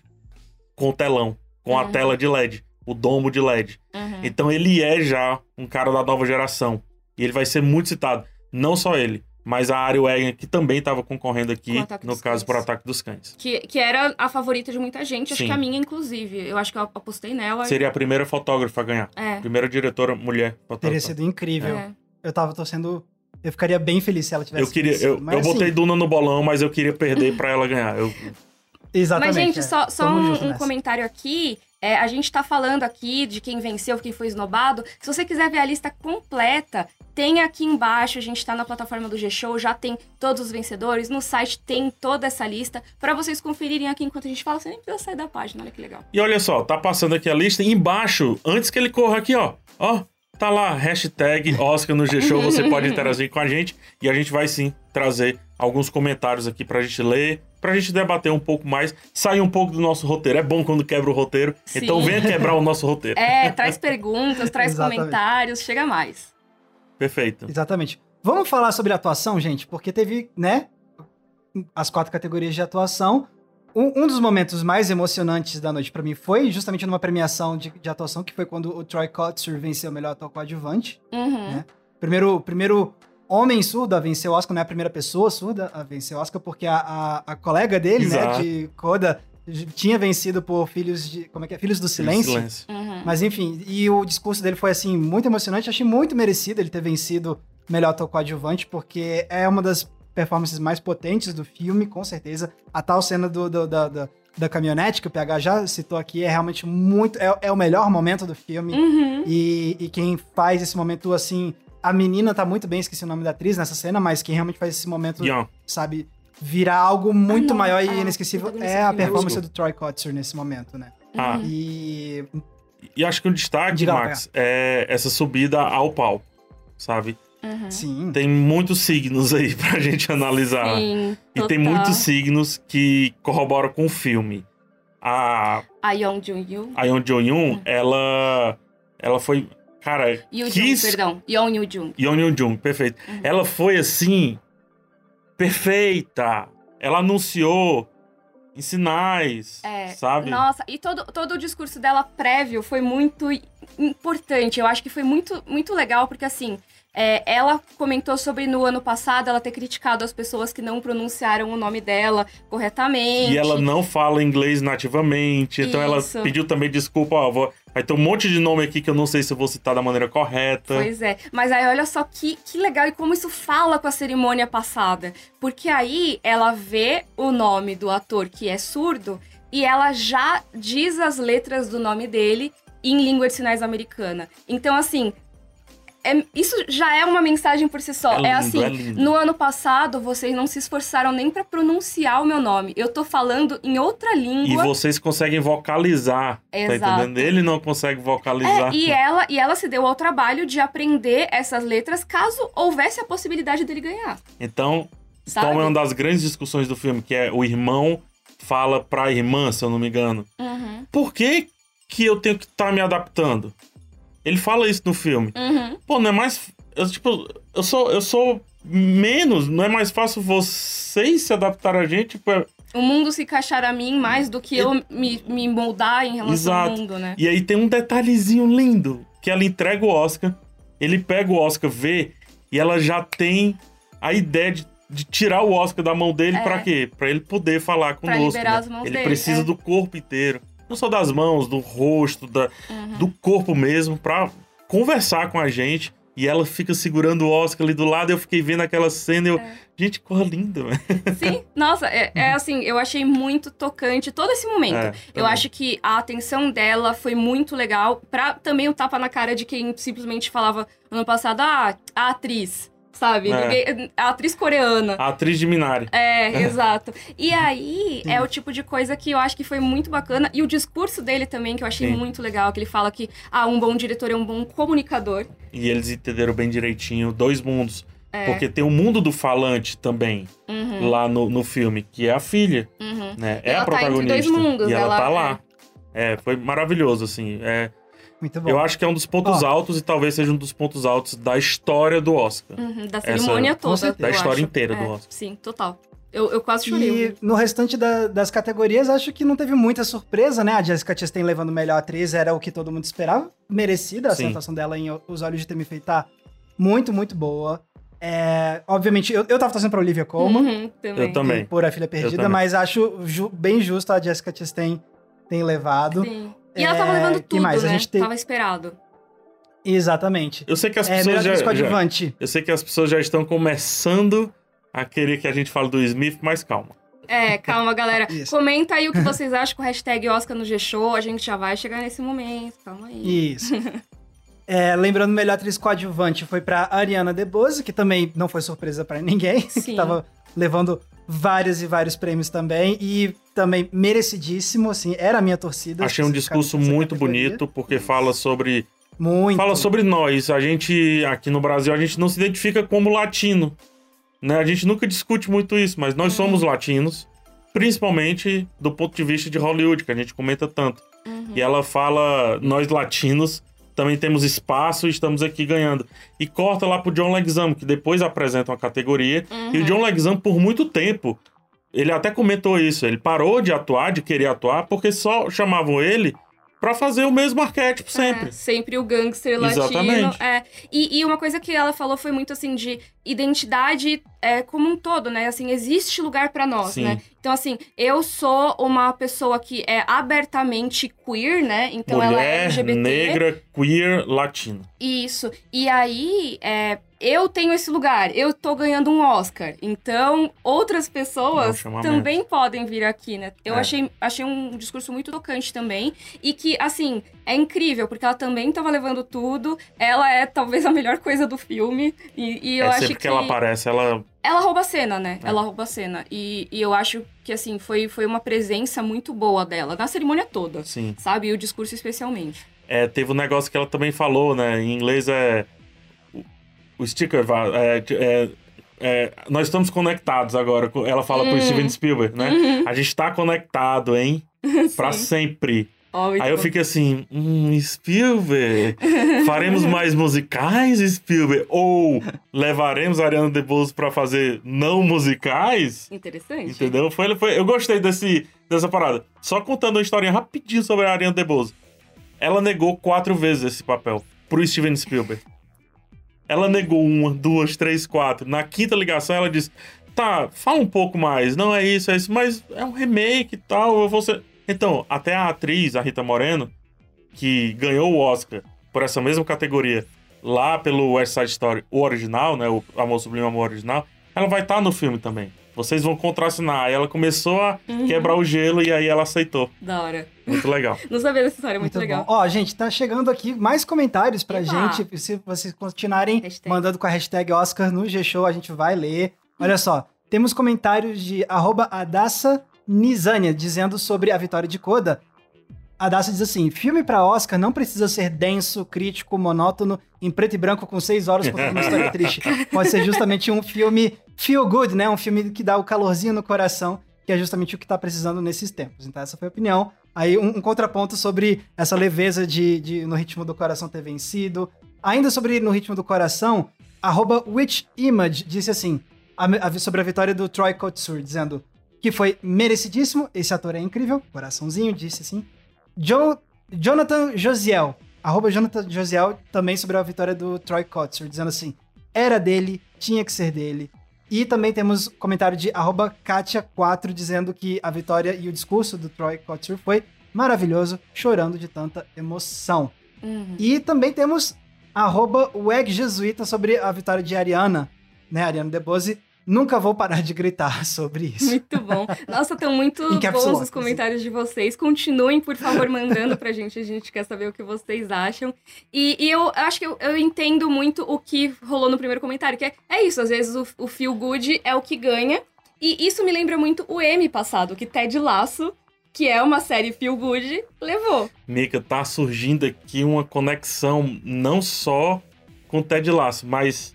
com telão, com a Uhum. tela de LED, o domo de LED. Uhum. Então ele é já um cara da nova geração. E ele vai ser muito citado. Não só ele, mas a Ari Wegner, que também estava concorrendo aqui, no caso, Cães. por Ataque dos Cães. Que, que era a favorita de muita gente, acho Sim. que a minha, inclusive. Eu acho que eu apostei nela. Seria a primeira fotógrafa a ganhar. É. Primeira diretora mulher Teria fotógrafa. sido incrível. é. Eu tava torcendo. Eu ficaria bem feliz se ela tivesse. Eu queria, vencido, eu, mas, eu botei assim, Duna no bolão, mas eu queria perder pra ela ganhar. Eu, (laughs) Exatamente. Mas, gente, é. só, só um, um comentário aqui. É, a gente tá falando aqui de quem venceu, quem foi esnobado. Se você quiser ver a lista completa, tem aqui embaixo. A gente tá na plataforma do G-Show, já tem todos os vencedores. No site tem toda essa lista pra vocês conferirem aqui enquanto a gente fala. Você nem precisa sair da página, olha que legal. E olha só, tá passando aqui a lista. Embaixo, antes que ele corra aqui, ó. Ó, tá lá, hashtag Oscar no G-Show. Você pode (laughs) interagir com a gente. E a gente vai sim trazer alguns comentários aqui pra gente ler. Pra gente debater um pouco mais. Sair um pouco do nosso roteiro. É bom quando quebra o roteiro. Sim. Então venha quebrar o nosso roteiro. É, traz perguntas, traz (laughs) Exatamente. comentários, chega mais. Perfeito. Exatamente. Vamos falar sobre atuação, gente, porque teve, né, as quatro categorias de atuação. Um, um dos momentos mais emocionantes da noite pra mim foi justamente numa premiação de, de atuação, que foi quando o Troy Kotsur venceu o melhor ator coadjuvante. Uhum. Né? Primeiro, primeiro homem surdo a vencer o Oscar, não é a primeira pessoa surda a vencer o Oscar, porque a, a, a colega dele, Exato. né, de Coda, tinha vencido por Filhos de... Como é que é? Filhos do Silêncio. Silêncio. Uhum. Mas enfim, e o discurso dele foi assim muito emocionante, achei muito merecido ele ter vencido melhor ator coadjuvante, porque é uma das performances mais potentes do filme, com certeza. A tal cena do, do- da, da, da caminhonete que o PH já citou aqui é realmente muito é, é o melhor momento do filme. Uhum. E, e quem faz esse momento assim, a menina tá muito bem, esqueci o nome da atriz nessa cena, mas quem realmente faz esse momento, Ian, sabe, virar algo muito não, maior a e inesquecível protagonista é a performance do Troy Kotsur nesse momento, né? Ah, Uhum. E E acho que o destaque, Diga lá, Max, é essa subida ao palco, sabe? Uhum. sim, Tem muitos signos aí (laughs) pra gente analisar. Sim, E tem total. muitos signos que corroboram com o filme. A, A Young Jun-Yu. a Yeon Jo-yoon, ela, ela foi... Cara, Yu Jun, quis... perdão. Yeon Yu Jun. Yeon Yoo Jung, perfeito. Uhum. Ela foi, assim, perfeita. Ela anunciou em sinais, É, sabe? Nossa, e todo, todo o discurso dela prévio foi muito importante. Eu acho que foi muito, muito legal, porque assim, é, ela comentou sobre no ano passado ela ter criticado as pessoas que não pronunciaram o nome dela corretamente. E ela não fala inglês nativamente, então Isso. ela pediu também desculpa, ó, vou- vai ter um monte de nome aqui que eu não sei se eu vou citar da maneira correta. Pois é. Mas aí olha só que, que legal e como isso fala com a cerimônia passada. Porque aí ela vê o nome do ator que é surdo e ela já diz as letras do nome dele em língua de sinais americana. Então, assim. É- isso já é uma mensagem por si só. É É, lindo, assim, é no ano passado vocês não se esforçaram nem pra pronunciar o meu nome. Eu tô falando em outra E língua. vocês conseguem vocalizar, tá Exato. entendendo? Ele não consegue vocalizar. É, e ela, e ela se deu ao trabalho de aprender essas letras caso houvesse a possibilidade dele ganhar. Então, Sabe? toma uma das grandes discussões do filme, que é o irmão fala pra irmã, se eu não me engano. Uhum. Por que que eu tenho que estar me adaptando? Ele fala isso no filme. Uhum. Pô, não é mais. Eu, tipo, eu sou, eu sou menos. Não é mais fácil vocês se adaptar a gente? É- O mundo se encaixar a mim mais do que eu me, me moldar em relação Exato. ao mundo, né? E aí tem um detalhezinho lindo. Que ela entrega o Oscar. Ele pega o Oscar, vê. E ela já tem a ideia de, de tirar o Oscar da mão dele É. pra quê? Pra ele poder falar Pra conosco. liberar né? as mãos ele dele, precisa é. do corpo inteiro. Não só das mãos, do rosto, da, Uhum. do corpo mesmo, pra conversar com a gente. E ela fica segurando o Oscar ali do lado. Eu fiquei vendo aquela cena e eu. É. Gente, corra linda, velho. Sim, nossa, é, é assim, eu achei muito tocante todo esse momento. É, eu acho que a atenção dela foi muito legal. Pra também o tapa na cara de quem simplesmente falava ano passado, ah, a atriz, sabe? É. Ninguém- a atriz coreana. A atriz de Minari. É, (laughs) exato. E aí, é o tipo de coisa que eu acho que foi muito bacana. E o discurso dele também, que eu achei Sim. muito legal, que ele fala que, ah, um bom diretor é um bom comunicador. E eles entenderam bem direitinho dois mundos. É. Porque tem o mundo do falante também, Uhum, lá no, no filme, que é a filha, uhum. né? É Ela a tá entre protagonista. dois mundos, e ela, ela- tá lá. É, foi maravilhoso, assim. É, muito bom. eu acho que é um dos pontos Ó. altos e talvez seja um dos pontos altos da história do Oscar. Uhum, da Essa- cerimônia com toda. Da história acho. inteira do É, Oscar. Sim, total. Eu, eu quase chorei. E no restante da- das categorias, acho que não teve muita surpresa, né? A Jessica Chastain levando melhor atriz era o que todo mundo esperava. Merecida, a apresentação dela em Os Olhos de Temi tá muito, muito boa. É, obviamente, eu, eu tava torcendo pra Olivia Colman, Uhum, também. Eu também. por A Filha Perdida, mas acho ju- bem justo a Jessica Chastain ter levado. Sim. E ela É, tava levando que tudo, mais? A né? gente tem- Tava esperado. Exatamente. Eu sei que as É, pessoas já, já-. Eu sei que as pessoas já estão começando a querer que a gente fale do Smith, mas calma. É, calma, galera. (laughs) Isso. Comenta aí o que vocês acham com o hashtag Oscar no G-Show. A gente já vai chegar nesse momento. Calma aí. Isso. (laughs) É, lembrando, melhor atriz coadjuvante foi pra Ariana DeBose, que também não foi surpresa pra ninguém, (laughs) que Sim. tava levando vários e vários prêmios também, e também merecidíssimo, assim, era a minha torcida. Achei um discurso muito categoria. bonito, porque fala sobre Muito. Fala sobre nós. A gente, aqui no Brasil, a gente não se identifica como latino. Né? A gente nunca discute muito isso, mas nós somos latinos, principalmente do ponto de vista de Hollywood, que a gente comenta tanto. Uhum. E ela fala, nós latinos também temos espaço e estamos aqui ganhando. E corta lá pro John Leguizamo, que depois apresenta uma categoria. E o John Leguizamo, por muito tempo, ele até comentou isso. Ele parou de atuar, de querer atuar, porque só chamavam ele pra fazer o mesmo arquétipo sempre. É, sempre o gangster latino. Exatamente. É. E, e uma coisa que ela falou foi muito assim de identidade é, como um todo, né? Assim, existe lugar pra nós, Sim. né? Então, assim, eu sou uma pessoa que é abertamente queer, né? Então ela é Mulher, LGBT. negra, queer, latino. Isso. E aí, é, eu tenho esse lugar, eu tô ganhando um Oscar. Então, outras É pessoas chamamento. também podem vir aqui, né? Eu É. achei, achei um discurso muito tocante também. E que, assim, é incrível, porque ela também tava levando tudo. Ela é talvez a melhor coisa do filme. E, e eu é acho que. que ela aparece, ela. Ela rouba a cena, né? É. Ela rouba a cena. E, e eu acho que, assim, foi, foi uma presença muito boa dela, na cerimônia toda. Sim. Sabe? E o discurso especialmente. É, teve um negócio que ela também falou, né? Em inglês é. O- sticker. É, é, é, nós estamos conectados agora. Ela fala pro Hum. Steven Spielberg, né? Uhum. A gente tá conectado, hein? (laughs) Pra sempre. Ó, muito Aí eu fiquei assim, hum, Spielberg, faremos (laughs) mais musicais, Spielberg? Ou levaremos a Ariana DeBose pra fazer não musicais? Interessante. Entendeu? Foi, foi, eu gostei desse, dessa parada. Só contando uma historinha rapidinho sobre a Ariana DeBose. Ela negou quatro vezes esse papel pro Steven Spielberg. Ela negou uma, duas, três, quatro. Na quinta ligação ela disse, tá, fala um pouco mais. Não é isso, é isso, mas é um remake e tal. Eu vou ser... Então, até a atriz, a Rita Moreno, que ganhou o Oscar por essa mesma categoria lá pelo West Side Story, o original, né? O Amor Sublime Amor original, ela vai estar no filme também. Vocês vão contracenar. Aí ela começou a Uhum. quebrar o gelo e aí ela aceitou. Da hora. Muito legal. (laughs) Não sabia dessa história, muito, legal. bom. Ó, gente, tá chegando aqui mais comentários pra Epa. gente. Se vocês continuarem Hashtag. mandando com a hashtag Oscar no G-Show, a gente vai ler. Olha só, temos comentários de arroba Adassa Nizânia, dizendo sobre a vitória de Coda. A Adassa diz assim, filme pra Oscar não precisa ser denso, crítico, monótono, em preto e branco com seis horas contando uma história (laughs) triste. Pode ser justamente um filme feel good, né? Um filme que dá o calorzinho no coração, que é justamente o que tá precisando nesses tempos. Então essa foi a opinião. Aí um, um contraponto sobre essa leveza de, de No Ritmo do Coração ter vencido. Ainda sobre No Ritmo do Coração, arroba Witch Image disse assim, a- a- sobre a vitória do Troy Kotsur, dizendo que foi merecidíssimo, esse ator é incrível, coraçãozinho, disse assim. Jo- Jonathan Josiel, arroba Jonathan Josiel, também sobre a vitória do Troy Kotsur, dizendo assim, era dele, tinha que ser dele. E também temos comentário de arroba Katia4, dizendo que a vitória e o discurso do Troy Kotsur foi maravilhoso, chorando de tanta emoção. Uhum. E também temos arroba Jesuíta sobre a vitória de Ariana, né, Ariana DeBose. Nunca vou parar de gritar sobre isso. Muito bom. Nossa, estão muito bons os comentários de vocês. Continuem, por favor, mandando pra gente. A gente quer saber o que vocês acham. E, e eu acho que eu, eu entendo muito o que rolou no primeiro comentário, que é, é isso. Às vezes o, o feel good é o que ganha. E isso me lembra muito o M passado, que Ted Laço, que é uma série feel good, levou. Mika, tá surgindo aqui uma conexão não só com o Ted Lasso, mas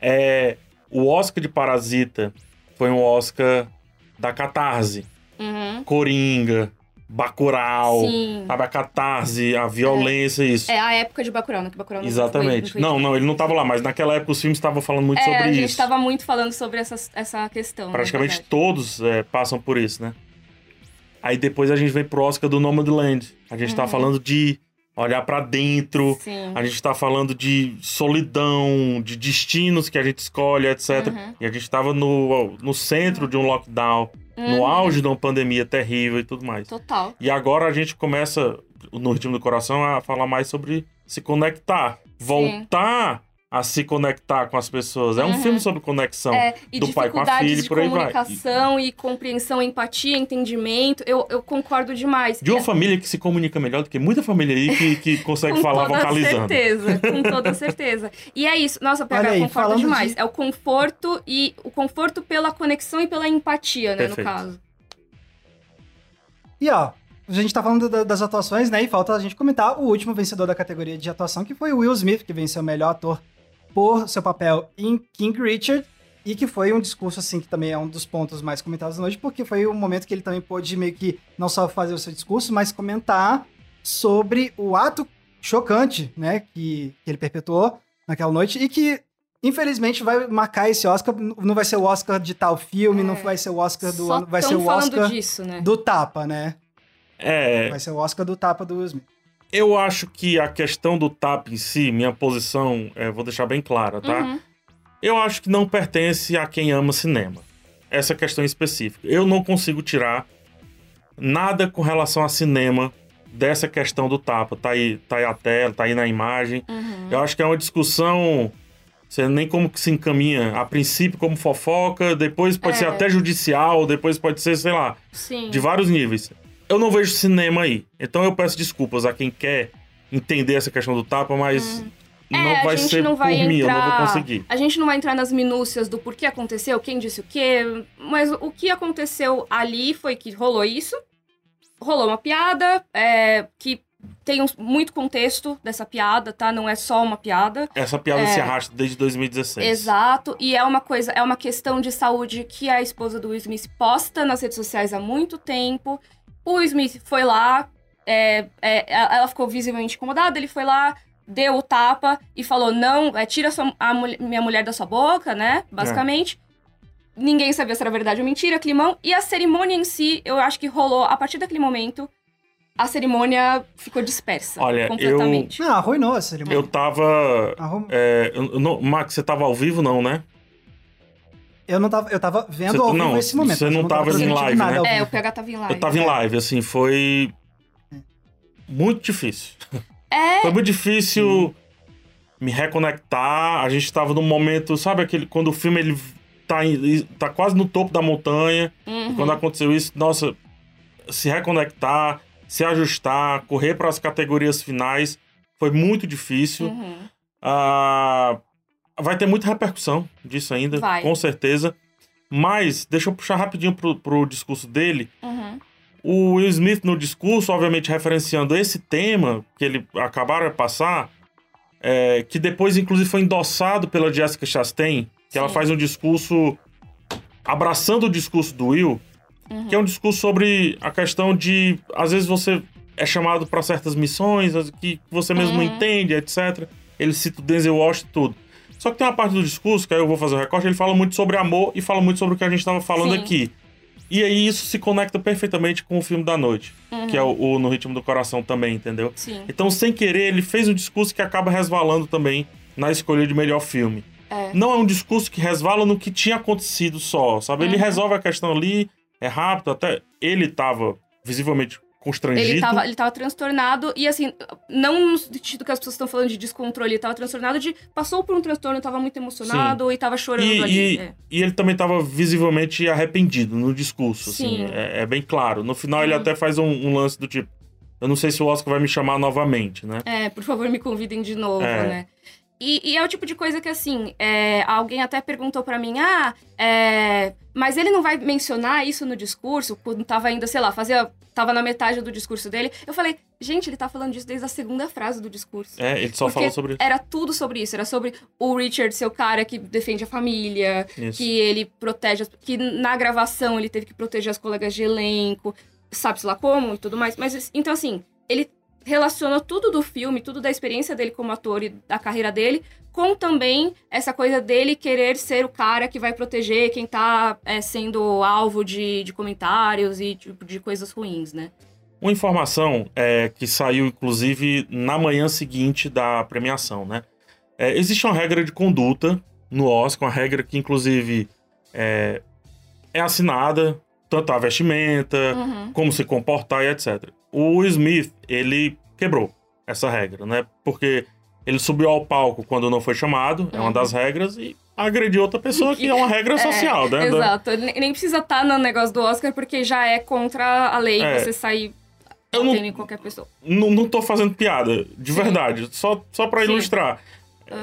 é, o Oscar de Parasita foi um Oscar da catarse. Uhum. Coringa, Bacurau, Sim. sabe, a catarse, a violência, isso. É a época de Bacurau, né? Que Bacurau não Exatamente. Foi, não, não, foi não, ele não tava lá, mas naquela época os filmes estavam falando muito É, sobre a gente isso. tava muito falando sobre essa, essa questão. né, Praticamente todos é, passam por isso, né? Aí depois a gente vem pro Oscar do Nomadland. A gente tá Uhum. falando de olhar pra dentro, Sim. a gente tá falando de solidão, de destinos que a gente escolhe, etc. Uhum. E a gente tava no, no centro de um lockdown, no Uhum. auge de uma pandemia terrível e tudo mais. Total. E agora a gente começa, no ritmo do coração, a falar mais sobre se conectar. Voltar a se conectar com as pessoas. É um Uhum. filme sobre conexão. É, e do pai com a filha e por aí vai. comunicação e compreensão, empatia, entendimento. Eu, eu concordo demais. De uma É, família que se comunica melhor do que muita família aí que, que (laughs) consegue com falar toda vocalizando. certeza, com (laughs) toda certeza. E é isso. Nossa, aí, eu concordo demais. de- É o conforto e o conforto pela conexão e pela empatia, né, Perfeito. no caso. E ó, a gente tá falando da- das atuações, né? E falta a gente comentar o último vencedor da categoria de atuação, que foi o Will Smith, que venceu o melhor ator por seu papel em King Richard. E que foi um discurso, assim, que também é um dos pontos mais comentados da noite, porque foi o momento que ele também pôde meio que não só fazer o seu discurso, mas comentar sobre o ato chocante, né, que, que ele perpetuou naquela noite e que, infelizmente, vai marcar esse Oscar. Não vai ser o Oscar de tal filme, É. não vai ser o Oscar do Só ano, vai ser o Oscar disso, né? do tapa, né? É, Vai ser o Oscar do tapa do Will Smith. Eu acho que a questão do tap em si, minha posição, é, vou deixar bem clara, tá? Uhum. Eu acho que não pertence a quem ama cinema. Essa questão específica. Eu não consigo tirar nada com relação a cinema dessa questão do tapa. Tá aí, tá aí a tela, tá aí na imagem. Uhum. Eu acho que é uma discussão. Você nem como que se encaminha. A princípio, como fofoca, depois pode É. ser até judicial, depois pode ser, sei lá, Sim. de vários níveis. Eu não vejo cinema aí. Então eu peço desculpas a quem quer entender essa questão do tapa, mas não É, vai ser não vai por mim, eu não vou entrar- conseguir. A gente não vai entrar nas minúcias do porquê aconteceu, quem disse o quê, mas o que aconteceu ali foi que rolou isso, rolou uma piada, é, que tem um- muito contexto dessa piada, tá? Não é só uma piada. Essa piada É. se arrasta desde 2016. Exato, e é uma coisa, é uma questão de saúde que a esposa do Will Smith posta nas redes sociais há muito tempo. O Smith foi lá, é, é, ela ficou visivelmente incomodada, ele foi lá, deu o tapa e falou: não, é, tira sua- a mul- minha mulher da sua boca, né? Basicamente. Ninguém sabia se era verdade ou mentira, climão. E a cerimônia em si, eu acho que rolou a partir daquele momento. A cerimônia ficou dispersa. Olha, eu- completamente. Não, arruinou a cerimônia. Eu tava. Arrum- é, eu- eu não- Max, você tava ao vivo, não, né? Eu não tava, eu tava vendo ao vivo não, esse momento. você mas não eu tava em live, nada né? É, o PH tava em live. Eu tava em live, assim, foi. Muito difícil. É, Foi muito difícil me reconectar. A gente tava num momento, sabe aquele. Quando o filme ele tá, em- tá quase no topo da montanha. uhum. Quando aconteceu isso, nossa, se reconectar, se ajustar, correr para as categorias finais foi muito difícil. Uhum. Ah, vai ter muita repercussão disso ainda, Vai. com certeza. Mas, deixa eu puxar rapidinho pro, pro discurso dele. Uhum. O Will Smith, no discurso, obviamente referenciando esse tema que ele acabaram de passar, é, que depois, inclusive, foi endossado pela Jessica Chastain, que ela Sim. faz um discurso abraçando o discurso do Will, que é um discurso sobre a questão de, às vezes, você é chamado para certas missões que você mesmo não Uhum. entende, etc. Ele cita o Denzel Washington e tudo. Só que tem uma parte do discurso, que aí eu vou fazer o recorte, ele fala muito sobre amor e fala muito sobre o que a gente estava falando Sim. aqui. E aí isso se conecta perfeitamente com o filme da noite, que é o, o No Ritmo do Coração também, entendeu? Sim. Então, sem querer, ele fez um discurso que acaba resvalando também na escolha de melhor filme. É. Não é um discurso que resvala no que tinha acontecido só, sabe? Ele Uhum. resolve a questão ali, é rápido, até ele tava visivelmente constrangido. Ele tava, ele tava transtornado e assim, não no sentido que as pessoas estão falando de descontrole, ele tava transtornado de. Passou por um transtorno, tava muito emocionado e tava chorando E, ali. e- é. e ele também estava visivelmente arrependido no discurso, assim, Sim. é, é bem claro. No final ele Uhum. até faz um, um lance do tipo, eu não sei se o Oscar vai me chamar novamente, né? É, por favor, me convidem de novo, É. né? E, e é o tipo de coisa que, assim, é, alguém até perguntou pra mim, ah, é, mas ele não vai mencionar isso no discurso, quando tava ainda, sei lá, fazia. Tava na metade do discurso dele. Eu falei, gente, ele tá falando disso desde a segunda frase do discurso. É, ele só Porque falou sobre Era tudo sobre isso. Era sobre o Richard ser o cara que defende a família, isso. que ele protege. Que na gravação ele teve que proteger as colegas de elenco, sabe-se lá como e tudo mais. Mas então, assim, ele relacionou tudo do filme, tudo da experiência dele como ator e da carreira dele, com também essa coisa dele querer ser o cara que vai proteger quem tá é, sendo alvo de, de comentários e tipo, de coisas ruins, né? Uma informação é, que saiu, inclusive, na manhã seguinte da premiação, né? É, existe uma regra de conduta no Oscar, uma regra que, inclusive, é, é assinada, tanto a vestimenta, Uhum. como se comportar e etc. O Will Smith, ele quebrou essa regra, né? Porque Ele subiu ao palco quando não foi chamado, é uma das regras, e agrediu outra pessoa, que é uma regra social, né? (laughs) Exato. Nem nem precisa estar no negócio do Oscar, porque já é contra a lei É. você sair Eu não- em qualquer pessoa. Não, não tô fazendo piada, de Sim. verdade. Só, só pra Sim. ilustrar.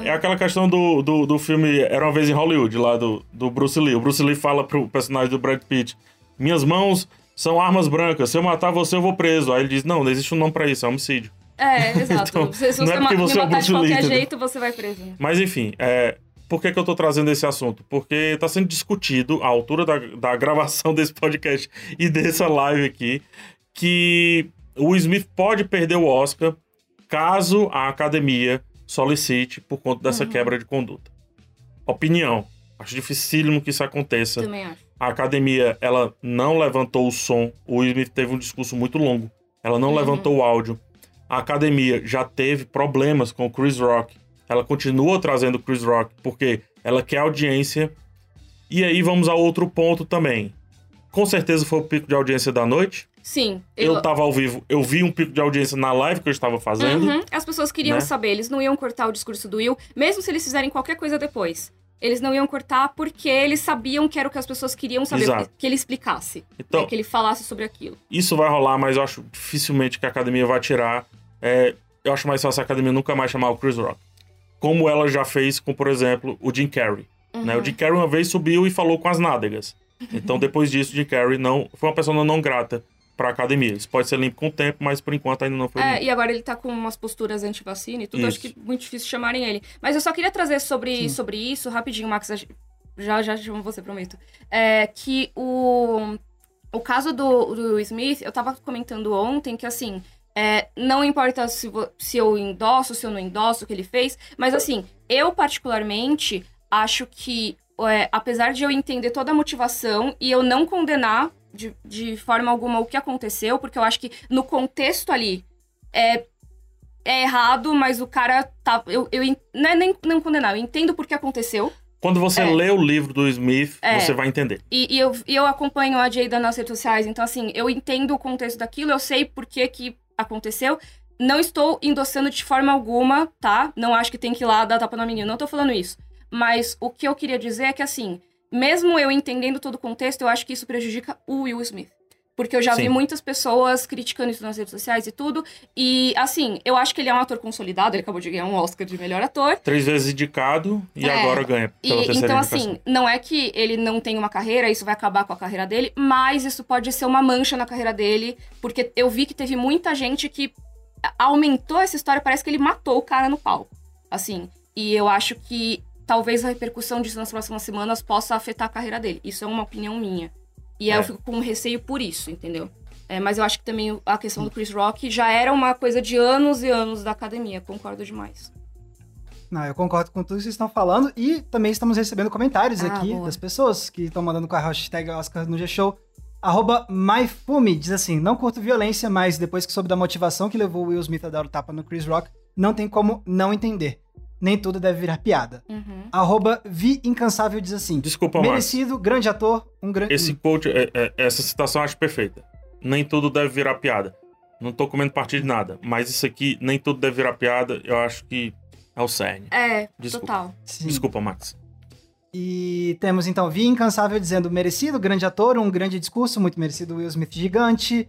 É aquela questão do, do, do filme Era uma vez em Hollywood, lá do, do Bruce Lee. O Bruce Lee fala pro personagem do Brad Pitt: Minhas mãos são armas brancas. Se eu matar você, eu vou preso. Aí ele diz: Não, não existe um nome pra isso, é homicídio. É, (laughs) exato. Então, se se não você é porque me você é matar de Bruce Lee, qualquer jeito, você vai preso. né? Mas enfim, é, por que, que eu tô trazendo esse assunto? Porque tá sendo discutido, à altura da, da gravação desse podcast (laughs) e dessa live aqui, que o Smith pode perder o Oscar caso a academia solicite por conta dessa Uhum. quebra de conduta. Opinião. Acho dificílimo que isso aconteça. Também acho. A academia, ela não levantou o som. O Will Smith teve um discurso muito longo. Ela não Uhum. levantou o áudio. A academia já teve problemas com o Chris Rock. Ela continua trazendo o Chris Rock porque ela quer audiência. E aí vamos a outro ponto também. Com certeza foi o pico de audiência da noite. Sim. Eu, tava ao vivo, eu vi um pico de audiência na live que eu estava fazendo. Uhum. As pessoas queriam né? saber, eles não iam cortar o discurso do Will, mesmo se eles fizerem qualquer coisa depois. Eles não iam cortar porque eles sabiam que era o que as pessoas queriam saber, Exato. que ele explicasse, Então, né, que ele falasse sobre aquilo. isso vai rolar, mas eu acho dificilmente que a academia vai tirar. É, eu acho mais fácil a academia nunca mais chamar o Chris Rock. Como ela já fez com, por exemplo, o Jim Carrey. Né? O Jim Carrey uma vez subiu e falou com as nádegas. Então, depois disso, o Jim Carrey não, foi uma pessoa não grata pra academia. Isso pode ser limpo com o tempo, mas por enquanto ainda não foi É, limpo. e agora ele tá com umas posturas anti-vacina e tudo, Isso. acho que é muito difícil chamarem ele. Mas eu só queria trazer sobre, sobre isso rapidinho, Max. Já, já chamo você, prometo. É que o, o caso do, do Smith, eu tava comentando ontem que, assim, é, não importa se, se eu endosso, se eu não endosso o que ele fez, mas, assim, eu particularmente acho que, é, apesar de eu entender toda a motivação e eu não condenar de, de forma alguma o que aconteceu, porque eu acho que no contexto ali é, é errado, mas o cara tá. Eu, eu não é nem não condenar, eu entendo por que aconteceu. Quando você É. lê o livro do Smith, É. você vai entender. E, e eu, e eu acompanho a Jada nas redes sociais, então assim, eu entendo o contexto daquilo, eu sei por que que aconteceu. Não estou endossando de forma alguma, tá? Não acho que tem que ir lá dar tapa na menina, não tô falando isso. Mas o que eu queria dizer é que assim, mesmo eu entendendo todo o contexto, eu acho que isso prejudica o Will Smith. Porque eu já vi Sim. muitas pessoas criticando isso nas redes sociais e tudo. E, assim, eu acho que ele é um ator consolidado, ele acabou de ganhar um Oscar de melhor ator. Três vezes indicado e É. agora ganha E, então, indicação. assim, não é que ele não tem uma carreira, isso vai acabar com a carreira dele, mas isso pode ser uma mancha na carreira dele, porque eu vi que teve muita gente que aumentou essa história, parece que ele matou o cara no palco. Assim, e eu acho que talvez a repercussão disso nas próximas semanas possa afetar a carreira dele. Isso é uma opinião minha. E aí É. eu fico com receio por isso, entendeu? É, mas eu acho que também a questão do Chris Rock já era uma coisa de anos e anos da academia, concordo demais. Não, eu concordo com tudo que vocês estão falando e também estamos recebendo comentários Ah, aqui boa. das pessoas que estão mandando com a hashtag Oscar no G-Show. Arroba MyFumi diz assim: Não curto violência, mas depois que soube da motivação que levou o Will Smith a dar o tapa no Chris Rock, não tem como não entender. Nem tudo deve virar piada. Uhum. Arroba Vi Incansável diz assim: Desculpa, Max. Merecido, grande ator, um grande. Esse quote, é- é- essa citação eu acho perfeita. Nem tudo deve virar piada. Não tô comendo partido de nada, mas isso aqui, nem tudo deve virar piada, eu acho que é o cerne. É, Desculpa. total. Sim. Desculpa, Max. E temos então Vi Incansável dizendo merecido, grande ator, um grande discurso, muito merecido Will Smith gigante.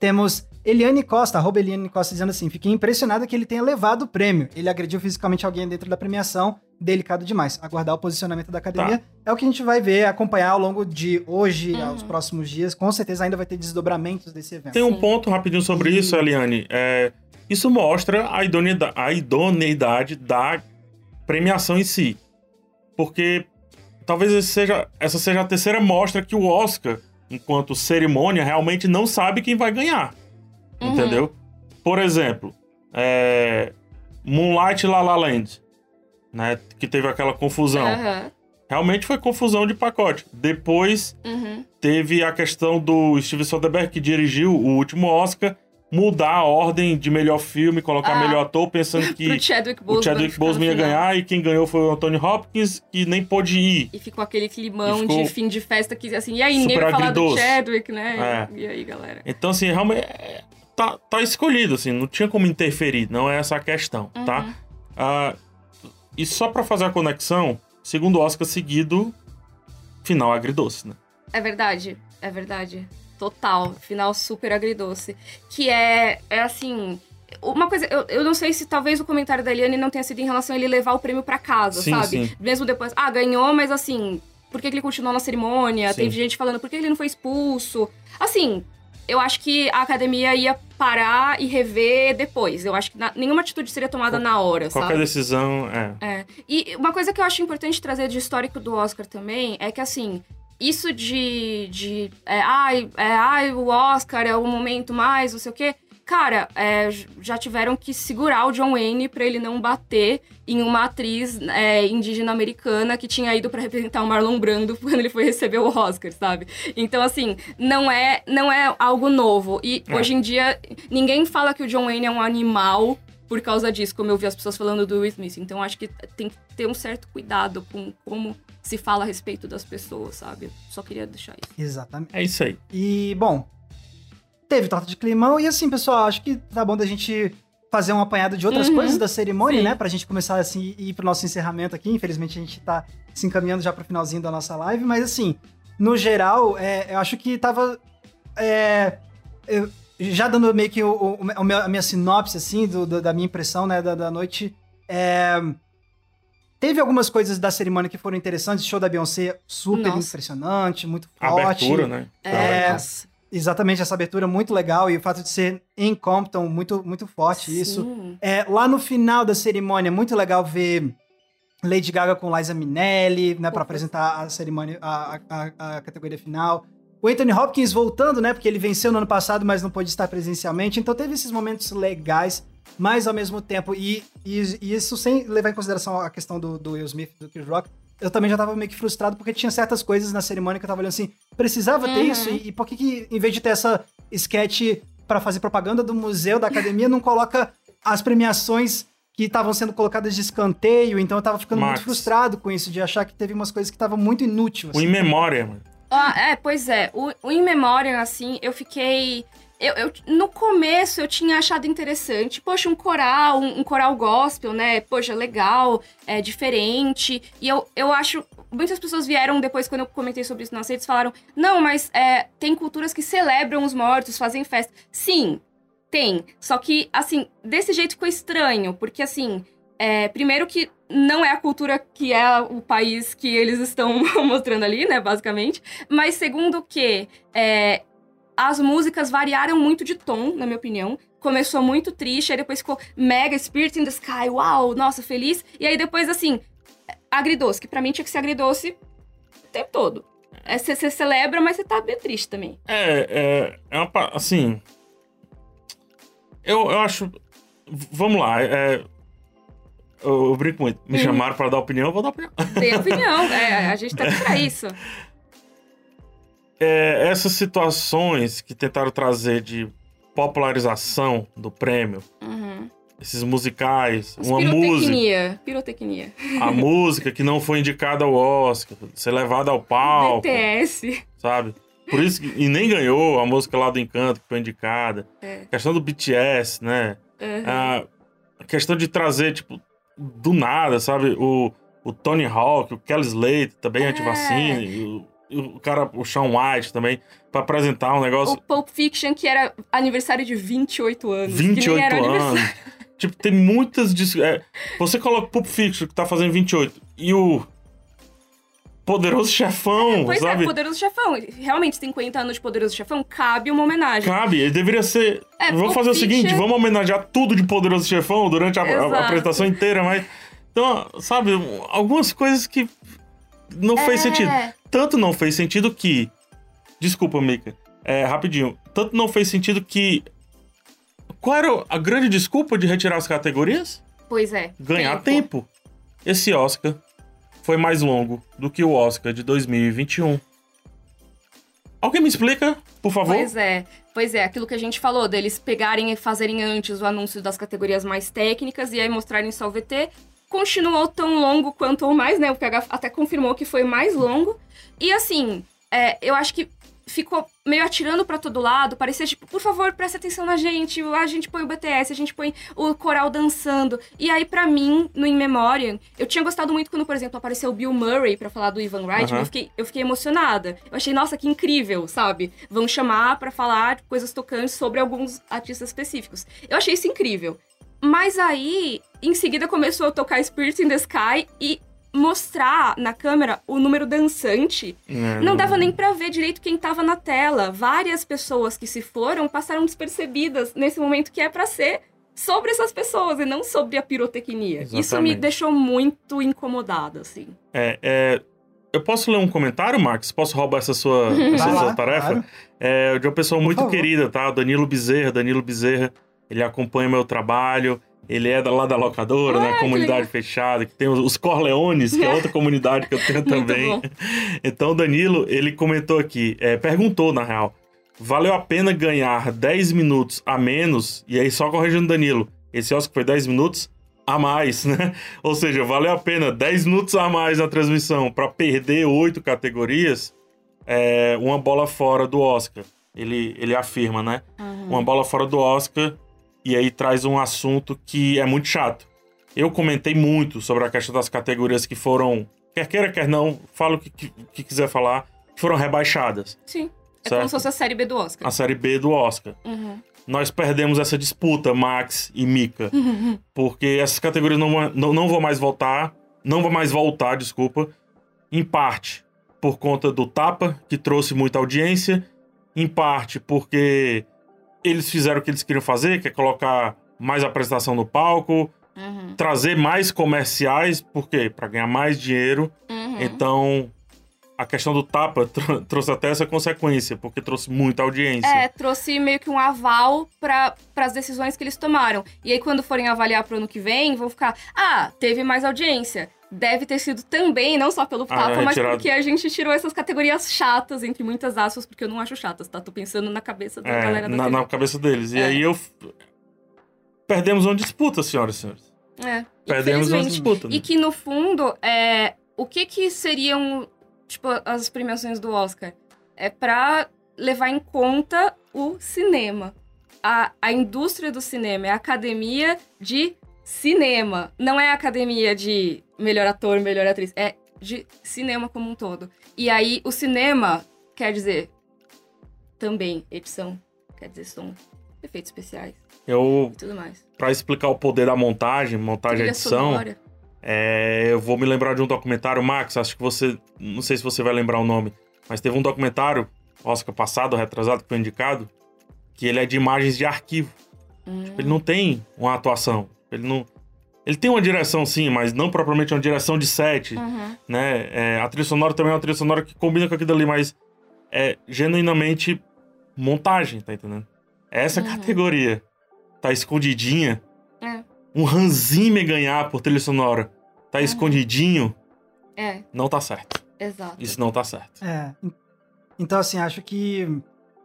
Temos Eliane Costa, arroba Eliane Costa, dizendo assim: fiquei impressionada que ele tenha levado o prêmio. Ele agrediu fisicamente alguém dentro da premiação, delicado demais. Aguardar o posicionamento da academia é o que a gente vai ver, acompanhar ao longo de hoje, Uhum. aos próximos dias. Com certeza ainda vai ter desdobramentos desse evento. Tem um Sim. ponto rapidinho sobre E- isso, Eliane. É, isso mostra a idoneidade, a idoneidade da premiação em si. Porque talvez esse seja, essa seja a terceira mostra que o Oscar, enquanto cerimônia, realmente não sabe quem vai ganhar. Uhum. Entendeu? Por exemplo, é, Moonlight La La Land, né, que teve aquela confusão. Aham. Realmente foi confusão de pacote. Depois Uhum. teve a questão do Steven Soderbergh, que dirigiu o último Oscar, mudar a ordem de melhor filme, colocar Ah. melhor ator, pensando (laughs) que Pro Chadwick Boseman. o Chadwick Boseman ia ganhar e quem ganhou foi o Anthony Hopkins, que nem pôde ir. E ficou aquele climão ficou de fim de festa que, assim, e aí, ninguém vai falar do. Chadwick, né? É. E aí, galera? Então, assim, realmente tá, tá escolhido, assim, não tinha como interferir, não é essa a questão, tá? Uhum. Ah, e só pra fazer a conexão, segundo Oscar seguido, final agridoce, né? É verdade, é verdade. Total. Final super agridoce. Que é, é assim. Uma coisa, eu, eu não sei se talvez o comentário da Eliane não tenha sido em relação a ele levar o prêmio pra casa, Sim, sabe? sim. Mesmo depois, ah, ganhou, mas assim, por que, que ele continuou na cerimônia? Sim. Teve gente falando por que ele não foi expulso. Assim, eu acho que a academia ia parar e rever depois. Eu acho que na- nenhuma atitude seria tomada na hora, Qualquer sabe? decisão, é. É. E uma coisa que eu acho importante trazer de histórico do Oscar também é que, assim, isso de. de é, ai, é, ai, o Oscar é o momento mais, não sei o quê. Cara, é, já tiveram que segurar o John Wayne pra ele não bater em uma atriz é, indígena americana que tinha ido pra representar o Marlon Brando (laughs) quando ele foi receber o Oscar, sabe? Então, assim, não é, não é algo novo. E É. hoje em dia, ninguém fala que o John Wayne é um animal por causa disso, como eu vi as pessoas falando do Will Smith. Então acho que tem que ter um certo cuidado com como se fala a respeito das pessoas, sabe? Só queria deixar isso. Exatamente. É isso aí. E, bom, teve torta de climão. E assim, pessoal, acho que tá bom da gente fazer um apanhado de outras Uhum. coisas da cerimônia, Sim. né? Pra gente começar assim e ir pro nosso encerramento aqui. Infelizmente a gente tá se encaminhando já pro finalzinho da nossa live, mas assim, no geral, é, eu acho que tava. é, eu- já dando meio que o, o- o meu- a minha sinopse, assim, do- do- da minha impressão, né, da, da noite. é, teve algumas coisas da cerimônia que foram interessantes. O show da Beyoncé super Nossa. impressionante, muito A forte. abertura, né? É. nossa. Exatamente, essa abertura muito legal e o fato de ser em Compton, muito, muito forte isso. Sim. É, lá no final da cerimônia, muito legal ver Lady Gaga com Liza Minnelli, né, para apresentar a cerimônia, a, a, a categoria final. O Anthony Hopkins voltando, né, porque ele venceu no ano passado, mas não pôde estar presencialmente. Então teve esses momentos legais, mas ao mesmo tempo, e, e- e isso sem levar em consideração a questão do, do Will Smith, do Chris Rock, eu também já tava meio que frustrado porque tinha certas coisas na cerimônia que eu tava olhando assim, precisava ter Uhum. isso, e, e por que que, em vez de ter essa sketch pra fazer propaganda do museu, da academia, não coloca as premiações que estavam sendo colocadas de escanteio, então eu tava ficando Max. muito frustrado com isso, de achar que teve umas coisas que estavam muito inúteis. O In Memória, mano. Ah, é, pois é. O, o In Memoriam, assim, eu fiquei. Eu, eu- no começo eu tinha achado interessante. Poxa, um coral, um, um coral gospel, né? Poxa, legal, é diferente. E eu, eu acho. Muitas pessoas vieram depois, quando eu comentei sobre isso nas redes, falaram: não, mas é, tem culturas que celebram os mortos, fazem festa. Sim, tem. Só que, assim, desse jeito ficou estranho, porque assim. É, primeiro que não é a cultura que é o país que eles estão (laughs) mostrando ali, né, basicamente. Mas segundo que é, as músicas variaram muito de tom, na minha opinião. Começou muito triste, aí depois ficou mega Spirit in the Sky, uau, nossa, feliz. E aí depois, assim, agridoce, que pra mim tinha que ser agridoce o tempo todo. É, Você você celebra, mas você tá bem triste também. É, é, é uma. Assim. Eu, eu acho. Vamos lá. é, eu, eu brinco muito. Me Hum. chamaram pra dar opinião, eu vou dar opinião. Tem opinião, (laughs) é, a gente tá aqui pra isso. É, essas situações que tentaram trazer de popularização do prêmio, Uhum. esses musicais, Mas uma música, pirotecnia, pirotecnia. a música que não foi indicada ao Oscar, ser levada ao palco, BTS. sabe? Por isso que, e nem ganhou a música lá do Encanto que foi indicada. É. questão do BTS, né? Uhum. A a questão de trazer, tipo, do nada, sabe? O, o Tony Hawk, o Kelly Slater, também É. anti-vacina, o, cara, o Sean White também, pra apresentar um negócio. O Pulp Fiction, que era aniversário de 28 anos. que 28 nem era anos. (laughs) tipo, tem muitas. é, você coloca o Pulp Fiction, que tá fazendo 28, e o Poderoso Chefão, Pois sabe? é, Poderoso Chefão. Realmente, 50 anos de Poderoso Chefão, cabe uma homenagem. Cabe, ele deveria ser. É, vamos Pulp fazer o seguinte: Fiction- vamos homenagear tudo de Poderoso Chefão durante a, a- a apresentação inteira, mas. Então, sabe, algumas coisas que não fez É. sentido. Tanto não fez sentido que. Desculpa, Mika. É, rapidinho. Tanto não fez sentido que. Qual era a grande desculpa de retirar as categorias? Pois é. Ganhar tempo. Esse Oscar foi mais longo do que o Oscar de 2021. Alguém me explica, por favor? Pois é, pois é, aquilo que a gente falou, deles pegarem e fazerem antes o anúncio das categorias mais técnicas e aí mostrarem só o VT, continuou tão longo quanto ou mais, né? O PH até confirmou que foi mais longo. E assim, é, eu acho que ficou meio atirando para todo lado, parecia tipo, por favor, preste atenção na gente, a gente põe o BTS, a gente põe o coral dançando. E aí, para mim, no In Memoriam, eu tinha gostado muito quando, por exemplo, apareceu o Bill Murray para falar do Ivan Wright, Uhum. eu, fiquei, eu fiquei emocionada. Eu achei, nossa, que incrível, sabe? Vão chamar para falar coisas tocantes sobre alguns artistas específicos. Eu achei isso incrível. Mas aí, em seguida, começou a tocar Spirit in the Sky e mostrar na câmera o número dançante É, não dava nem pra ver direito quem tava na tela. Várias pessoas que se foram passaram despercebidas nesse momento que é pra ser sobre essas pessoas e não sobre a pirotecnia. Isso me Exatamente. deixou muito incomodada, assim. É, é, eu posso ler um comentário, Max? Posso roubar essa sua, essa sua lá, tarefa? claro. É de uma pessoa muito favor. querida, tá? O Danilo Bezerra. Danilo Bezerra, ele acompanha meu trabalho. Ele é da- lá da locadora, Ah, né? que Comunidade legal. fechada, que tem os, Corleones, que é outra (laughs) comunidade que eu tenho também. Então, o Danilo, ele comentou aqui, é, perguntou, na real, valeu a pena ganhar 10 minutos a menos? E aí, só corrigindo o Danilo, esse Oscar foi 10 minutos a mais, né? (laughs) Ou seja, valeu a pena 10 minutos a mais na transmissão para perder oito categorias, é, uma bola fora do Oscar. Ele, ele afirma, né? Uma bola fora do Oscar, e aí traz um assunto que é muito chato. Eu comentei muito sobre a questão das categorias que foram, quer queira, quer não, fala o que, que, que quiser falar, que foram rebaixadas. Sim. É Certo. como se fosse a série B do Oscar. A série B do Oscar. Uhum. Nós perdemos essa disputa, Max e Mika, (laughs) porque essas categorias não, não, não vão mais voltar, não vão mais voltar, desculpa, em parte por conta do tapa, que trouxe muita audiência, em parte porque eles fizeram o que eles queriam fazer, que é colocar mais apresentação no palco, Uhum. trazer mais comerciais, por quê? Para ganhar mais dinheiro. Uhum. Então, a questão do tapa (laughs) tro- trouxe até essa consequência, porque trouxe muita audiência. É, trouxe meio que um aval para as decisões que eles tomaram. E aí, quando forem avaliar pro ano que vem, vão ficar: ah, teve mais audiência. Deve ter sido também, não só pelo Ah, tapa, é mas porque a gente tirou essas categorias chatas, entre muitas aspas, porque eu não acho chatas, tá? Tô pensando na cabeça da É, galera da na, TV. na cabeça deles. E É. aí eu. Perdemos uma disputa, senhoras e senhores. É, Perdemos uma disputa. E que no fundo, é, o que que seriam, tipo, as premiações do Oscar? É pra levar em conta o cinema. A, a indústria do cinema, é a academia de cinema. Não é a academia de melhor ator, melhor atriz. É de cinema como um todo. E aí, o cinema quer dizer também edição, quer dizer som, efeitos especiais Eu, e tudo mais. pra explicar o poder da montagem, montagem e Trilha edição, é, eu vou me lembrar de um documentário, Max, acho que você. Não sei se você vai lembrar o nome, mas teve um documentário, Oscar passado, retrasado, que foi indicado, que ele é de imagens de arquivo. Hum. Ele não tem uma atuação. Ele não. Ele tem uma direção, sim, mas não propriamente uma direção de set. Uhum. né? É, a trilha sonora também é uma trilha sonora que combina com aquilo ali, mas é genuinamente montagem, tá entendendo? Essa Uhum. categoria tá escondidinha. É. Um Hans Zimmer ganhar por trilha sonora tá escondidinho, É, não tá certo. exato. Isso não tá certo. É. en- Então, assim, acho que.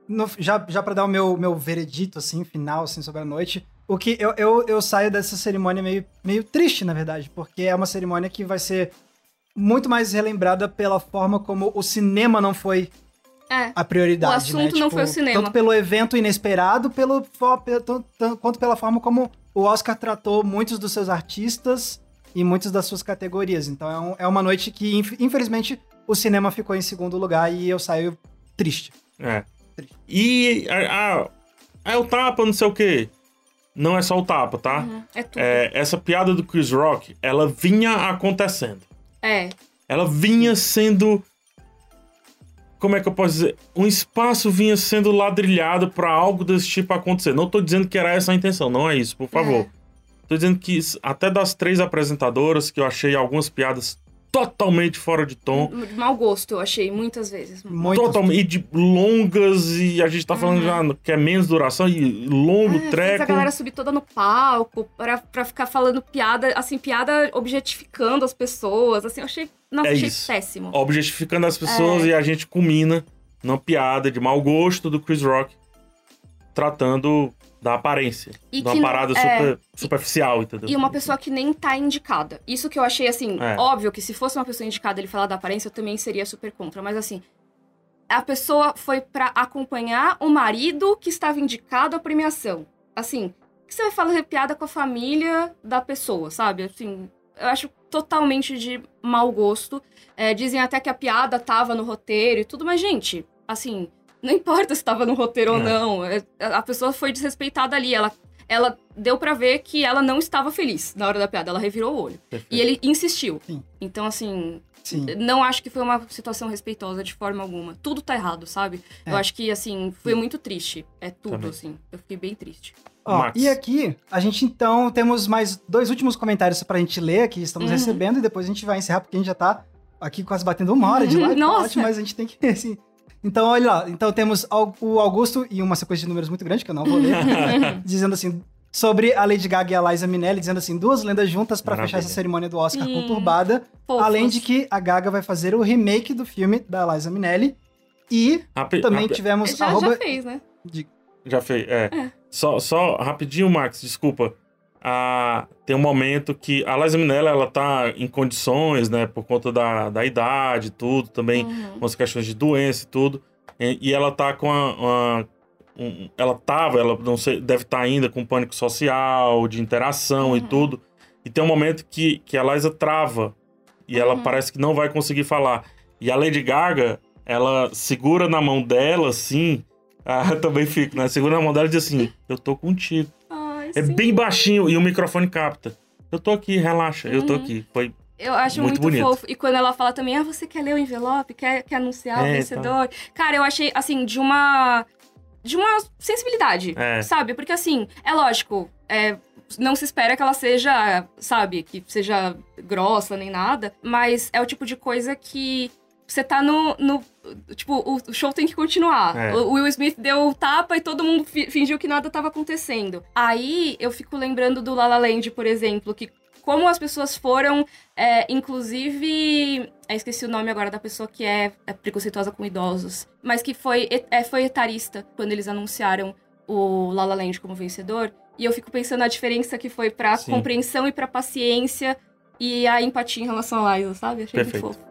no- já já para dar o meu, meu veredito, assim, final, assim, sobre a noite. O que eu, eu, eu saio dessa cerimônia meio, meio triste, na verdade, porque é uma cerimônia que vai ser muito mais relembrada pela forma como o cinema não foi É. a prioridade. O assunto né? não Tipo, foi o cinema. Tanto pelo evento inesperado, pelo, quanto pela forma como o Oscar tratou muitos dos seus artistas e muitas das suas categorias. Então é, um- é uma noite que, inf- infelizmente, o cinema ficou em segundo lugar e eu saio triste. É. Triste. E ah, é o tapa, não sei o quê. Não é só o tapa, tá? Uhum, É tudo. É, essa piada do Chris Rock, ela vinha acontecendo. É. ela vinha sendo. Como é que eu posso dizer? Um espaço vinha sendo ladrilhado pra algo desse tipo acontecer. Não tô dizendo que era essa a intenção, não é isso, por favor. É. Tô dizendo que até das três apresentadoras, que eu achei algumas piadas totalmente fora de tom, De mau gosto, eu achei, muitas vezes. Muito. totalmente e de longas, e a gente tá falando já que é menos duração, e longo É, treco. a galera subir toda no palco pra, pra ficar falando piada, assim, piada objetificando as pessoas, assim, eu achei, nossa, É achei isso. péssimo. objetificando as pessoas É. e a gente culmina numa piada de mau gosto do Chris Rock tratando da aparência. E de uma parada é, super, superficial, entendeu? E uma pessoa que nem tá indicada. Isso que eu achei, assim, É. óbvio que se fosse uma pessoa indicada ele falar da aparência, eu também seria super contra. Mas, assim, a pessoa foi pra acompanhar o marido que estava indicado à premiação. Assim, que você vai fazer piada com a família da pessoa, sabe? Assim, eu acho totalmente de mau gosto. É, dizem até que a piada tava no roteiro e tudo, mas, gente, assim, não importa se tava no roteiro ou É. não. é, A pessoa foi desrespeitada ali. Ela, ela deu pra ver que ela não estava feliz na hora da piada. Ela revirou o olho. Perfeito. E ele insistiu. Sim. Então, assim, Sim. não acho que foi uma situação respeitosa de forma alguma. Tudo tá errado, sabe? É. Eu acho que, assim, foi muito triste. É tudo, Também. assim. Eu fiquei bem triste. Ó, Max. e aqui, a gente então temos mais dois últimos comentários pra gente ler que estamos Uhum. recebendo e depois a gente vai encerrar porque a gente já tá aqui quase batendo uma hora de (laughs) live. tá Nossa. ótimo, mas a gente tem que, assim... Então, olha lá. Então temos o Augusto e uma sequência de números muito grande, que eu não vou ler, (laughs) dizendo assim... Sobre a Lady Gaga e a Liza Minnelli, dizendo assim, duas lendas juntas pra fechar essa cerimônia do Oscar Sim. conturbada. Fofos. Além de que a Gaga vai fazer o remake do filme da Liza Minnelli. E Rapi- também rapi- tivemos Já, arroba... já fez, né? de- Já fez, é. Só, só rapidinho, Max, desculpa. Ah, tem um momento que a Liza Minnelli, ela tá em condições, né, por conta da, da idade e tudo, também Uhum. umas questões de doença e tudo. E, e ela tá com a, uma- um- ela tava, ela não sei, deve estar ainda com pânico social, de interação e Uhum. tudo. E tem um momento que, que a Liza trava e ela Uhum. parece que não vai conseguir falar. E a Lady Gaga, ela segura na mão dela assim. (laughs) Ah, também fico, né? Segura na mão dela e diz assim: Eu tô contigo. É sim. bem baixinho e o microfone capta. Eu tô aqui, relaxa, eu tô Uhum. aqui. Foi Eu acho Muito muito, fofo. E quando ela fala também, ah, você quer ler o envelope? Quer, quer anunciar o É, vencedor? Cara, eu achei, assim, de uma. De uma sensibilidade, É. sabe? Porque, assim, é lógico, é, não se espera que ela seja, sabe, que seja grossa nem nada, mas é o tipo de coisa que você tá no. no tipo, o, show tem que continuar. É. O Will Smith deu o tapa e todo mundo fi- fingiu que nada tava acontecendo. Aí eu fico lembrando do La La Land, por exemplo, que como as pessoas foram, é, inclusive. Eu esqueci o nome agora da pessoa que é, é preconceituosa com idosos. Mas que foi, é, foi etarista quando eles anunciaram o La La Land como vencedor. E eu fico pensando a diferença que foi pra Sim. compreensão e pra paciência e a empatia em relação a Liza, sabe? Achei Perfeito. muito fofo.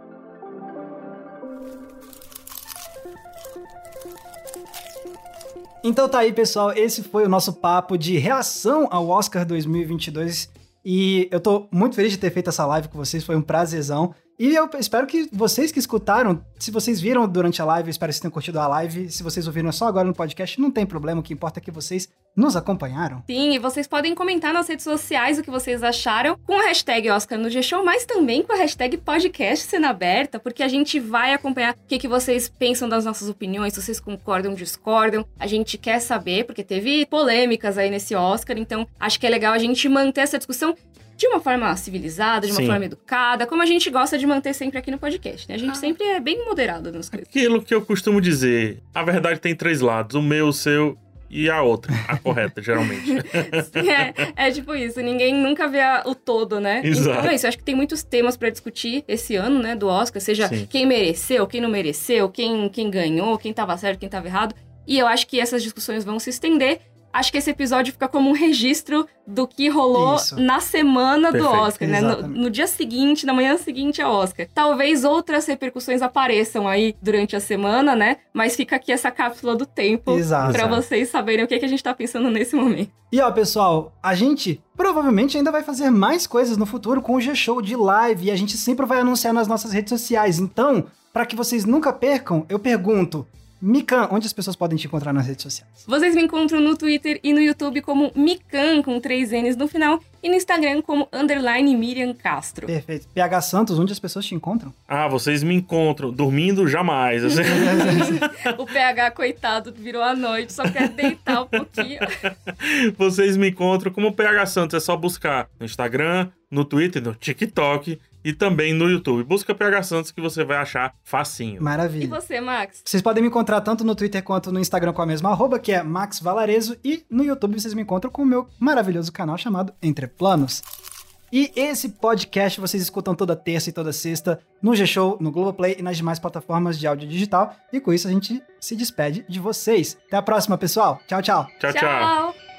Então tá aí, pessoal. Esse foi o nosso papo de reação ao Oscar 2022. E eu tô muito feliz de ter feito essa live com vocês. Foi um prazerzão. E eu espero que vocês que escutaram, se vocês viram durante a live, espero que vocês tenham curtido a live. Se vocês ouviram só agora no podcast, não tem problema. O que importa é que vocês nos acompanharam. Sim, e vocês podem comentar nas redes sociais o que vocês acharam com a hashtag Oscar no G-Show, mas também com a hashtag podcast cena aberta, porque a gente vai acompanhar o que, que vocês pensam das nossas opiniões, se vocês concordam, discordam. A gente quer saber, porque teve polêmicas aí nesse Oscar, então acho que é legal a gente manter essa discussão de uma forma civilizada, de uma Sim. forma educada, como a gente gosta de manter sempre aqui no podcast, né? A gente Ah. sempre é bem moderado nas coisas. aquilo que eu costumo dizer. A verdade tem três lados: o meu, o seu e a outra. A correta, geralmente. (laughs) é, é tipo isso, ninguém nunca vê a- o todo, né? Exato. Então é isso, eu acho que tem muitos temas pra discutir esse ano, né, do Oscar, seja Sim. quem mereceu, quem não mereceu, quem, quem ganhou, quem tava certo, quem tava errado. E eu acho que essas discussões vão se estender. Acho que esse episódio fica como um registro do que rolou Isso. na semana do Perfeito. Oscar, né? No, no dia seguinte, na manhã seguinte ao Oscar. Talvez outras repercussões apareçam aí durante a semana, né? Mas fica aqui essa cápsula do tempo Exato. pra Exato. vocês saberem o que, que a gente tá pensando nesse momento. E ó, pessoal, a gente provavelmente ainda vai fazer mais coisas no futuro com o G-Show de live e a gente sempre vai anunciar nas nossas redes sociais. Então, para que vocês nunca percam, eu pergunto, Mikan, onde as pessoas podem te encontrar nas redes sociais? Vocês me encontram no Twitter e no YouTube como Mikan, com três N's no final, e no Instagram como underline Miriam Castro. Perfeito. PH Santos, onde as pessoas te encontram? Ah, vocês me encontram dormindo jamais. assim. (laughs) o PH, coitado, virou a noite, só quer deitar um pouquinho. (laughs) Vocês me encontram como PH Santos. É só buscar no Instagram, no Twitter, no TikTok e também no YouTube. Busca PH Santos que você vai achar facinho. E Maravilha. você, Max? Vocês podem me encontrar tanto no Twitter quanto no Instagram com a mesma arroba, que é Max Valarezo, e no YouTube vocês me encontram com o meu maravilhoso canal chamado Entre Planos. E esse podcast vocês escutam toda terça e toda sexta no G-Show, no Globoplay e nas demais plataformas de áudio digital. E com isso a gente se despede de vocês. Até a próxima, pessoal. Tchau, tchau. tchau. tchau. tchau.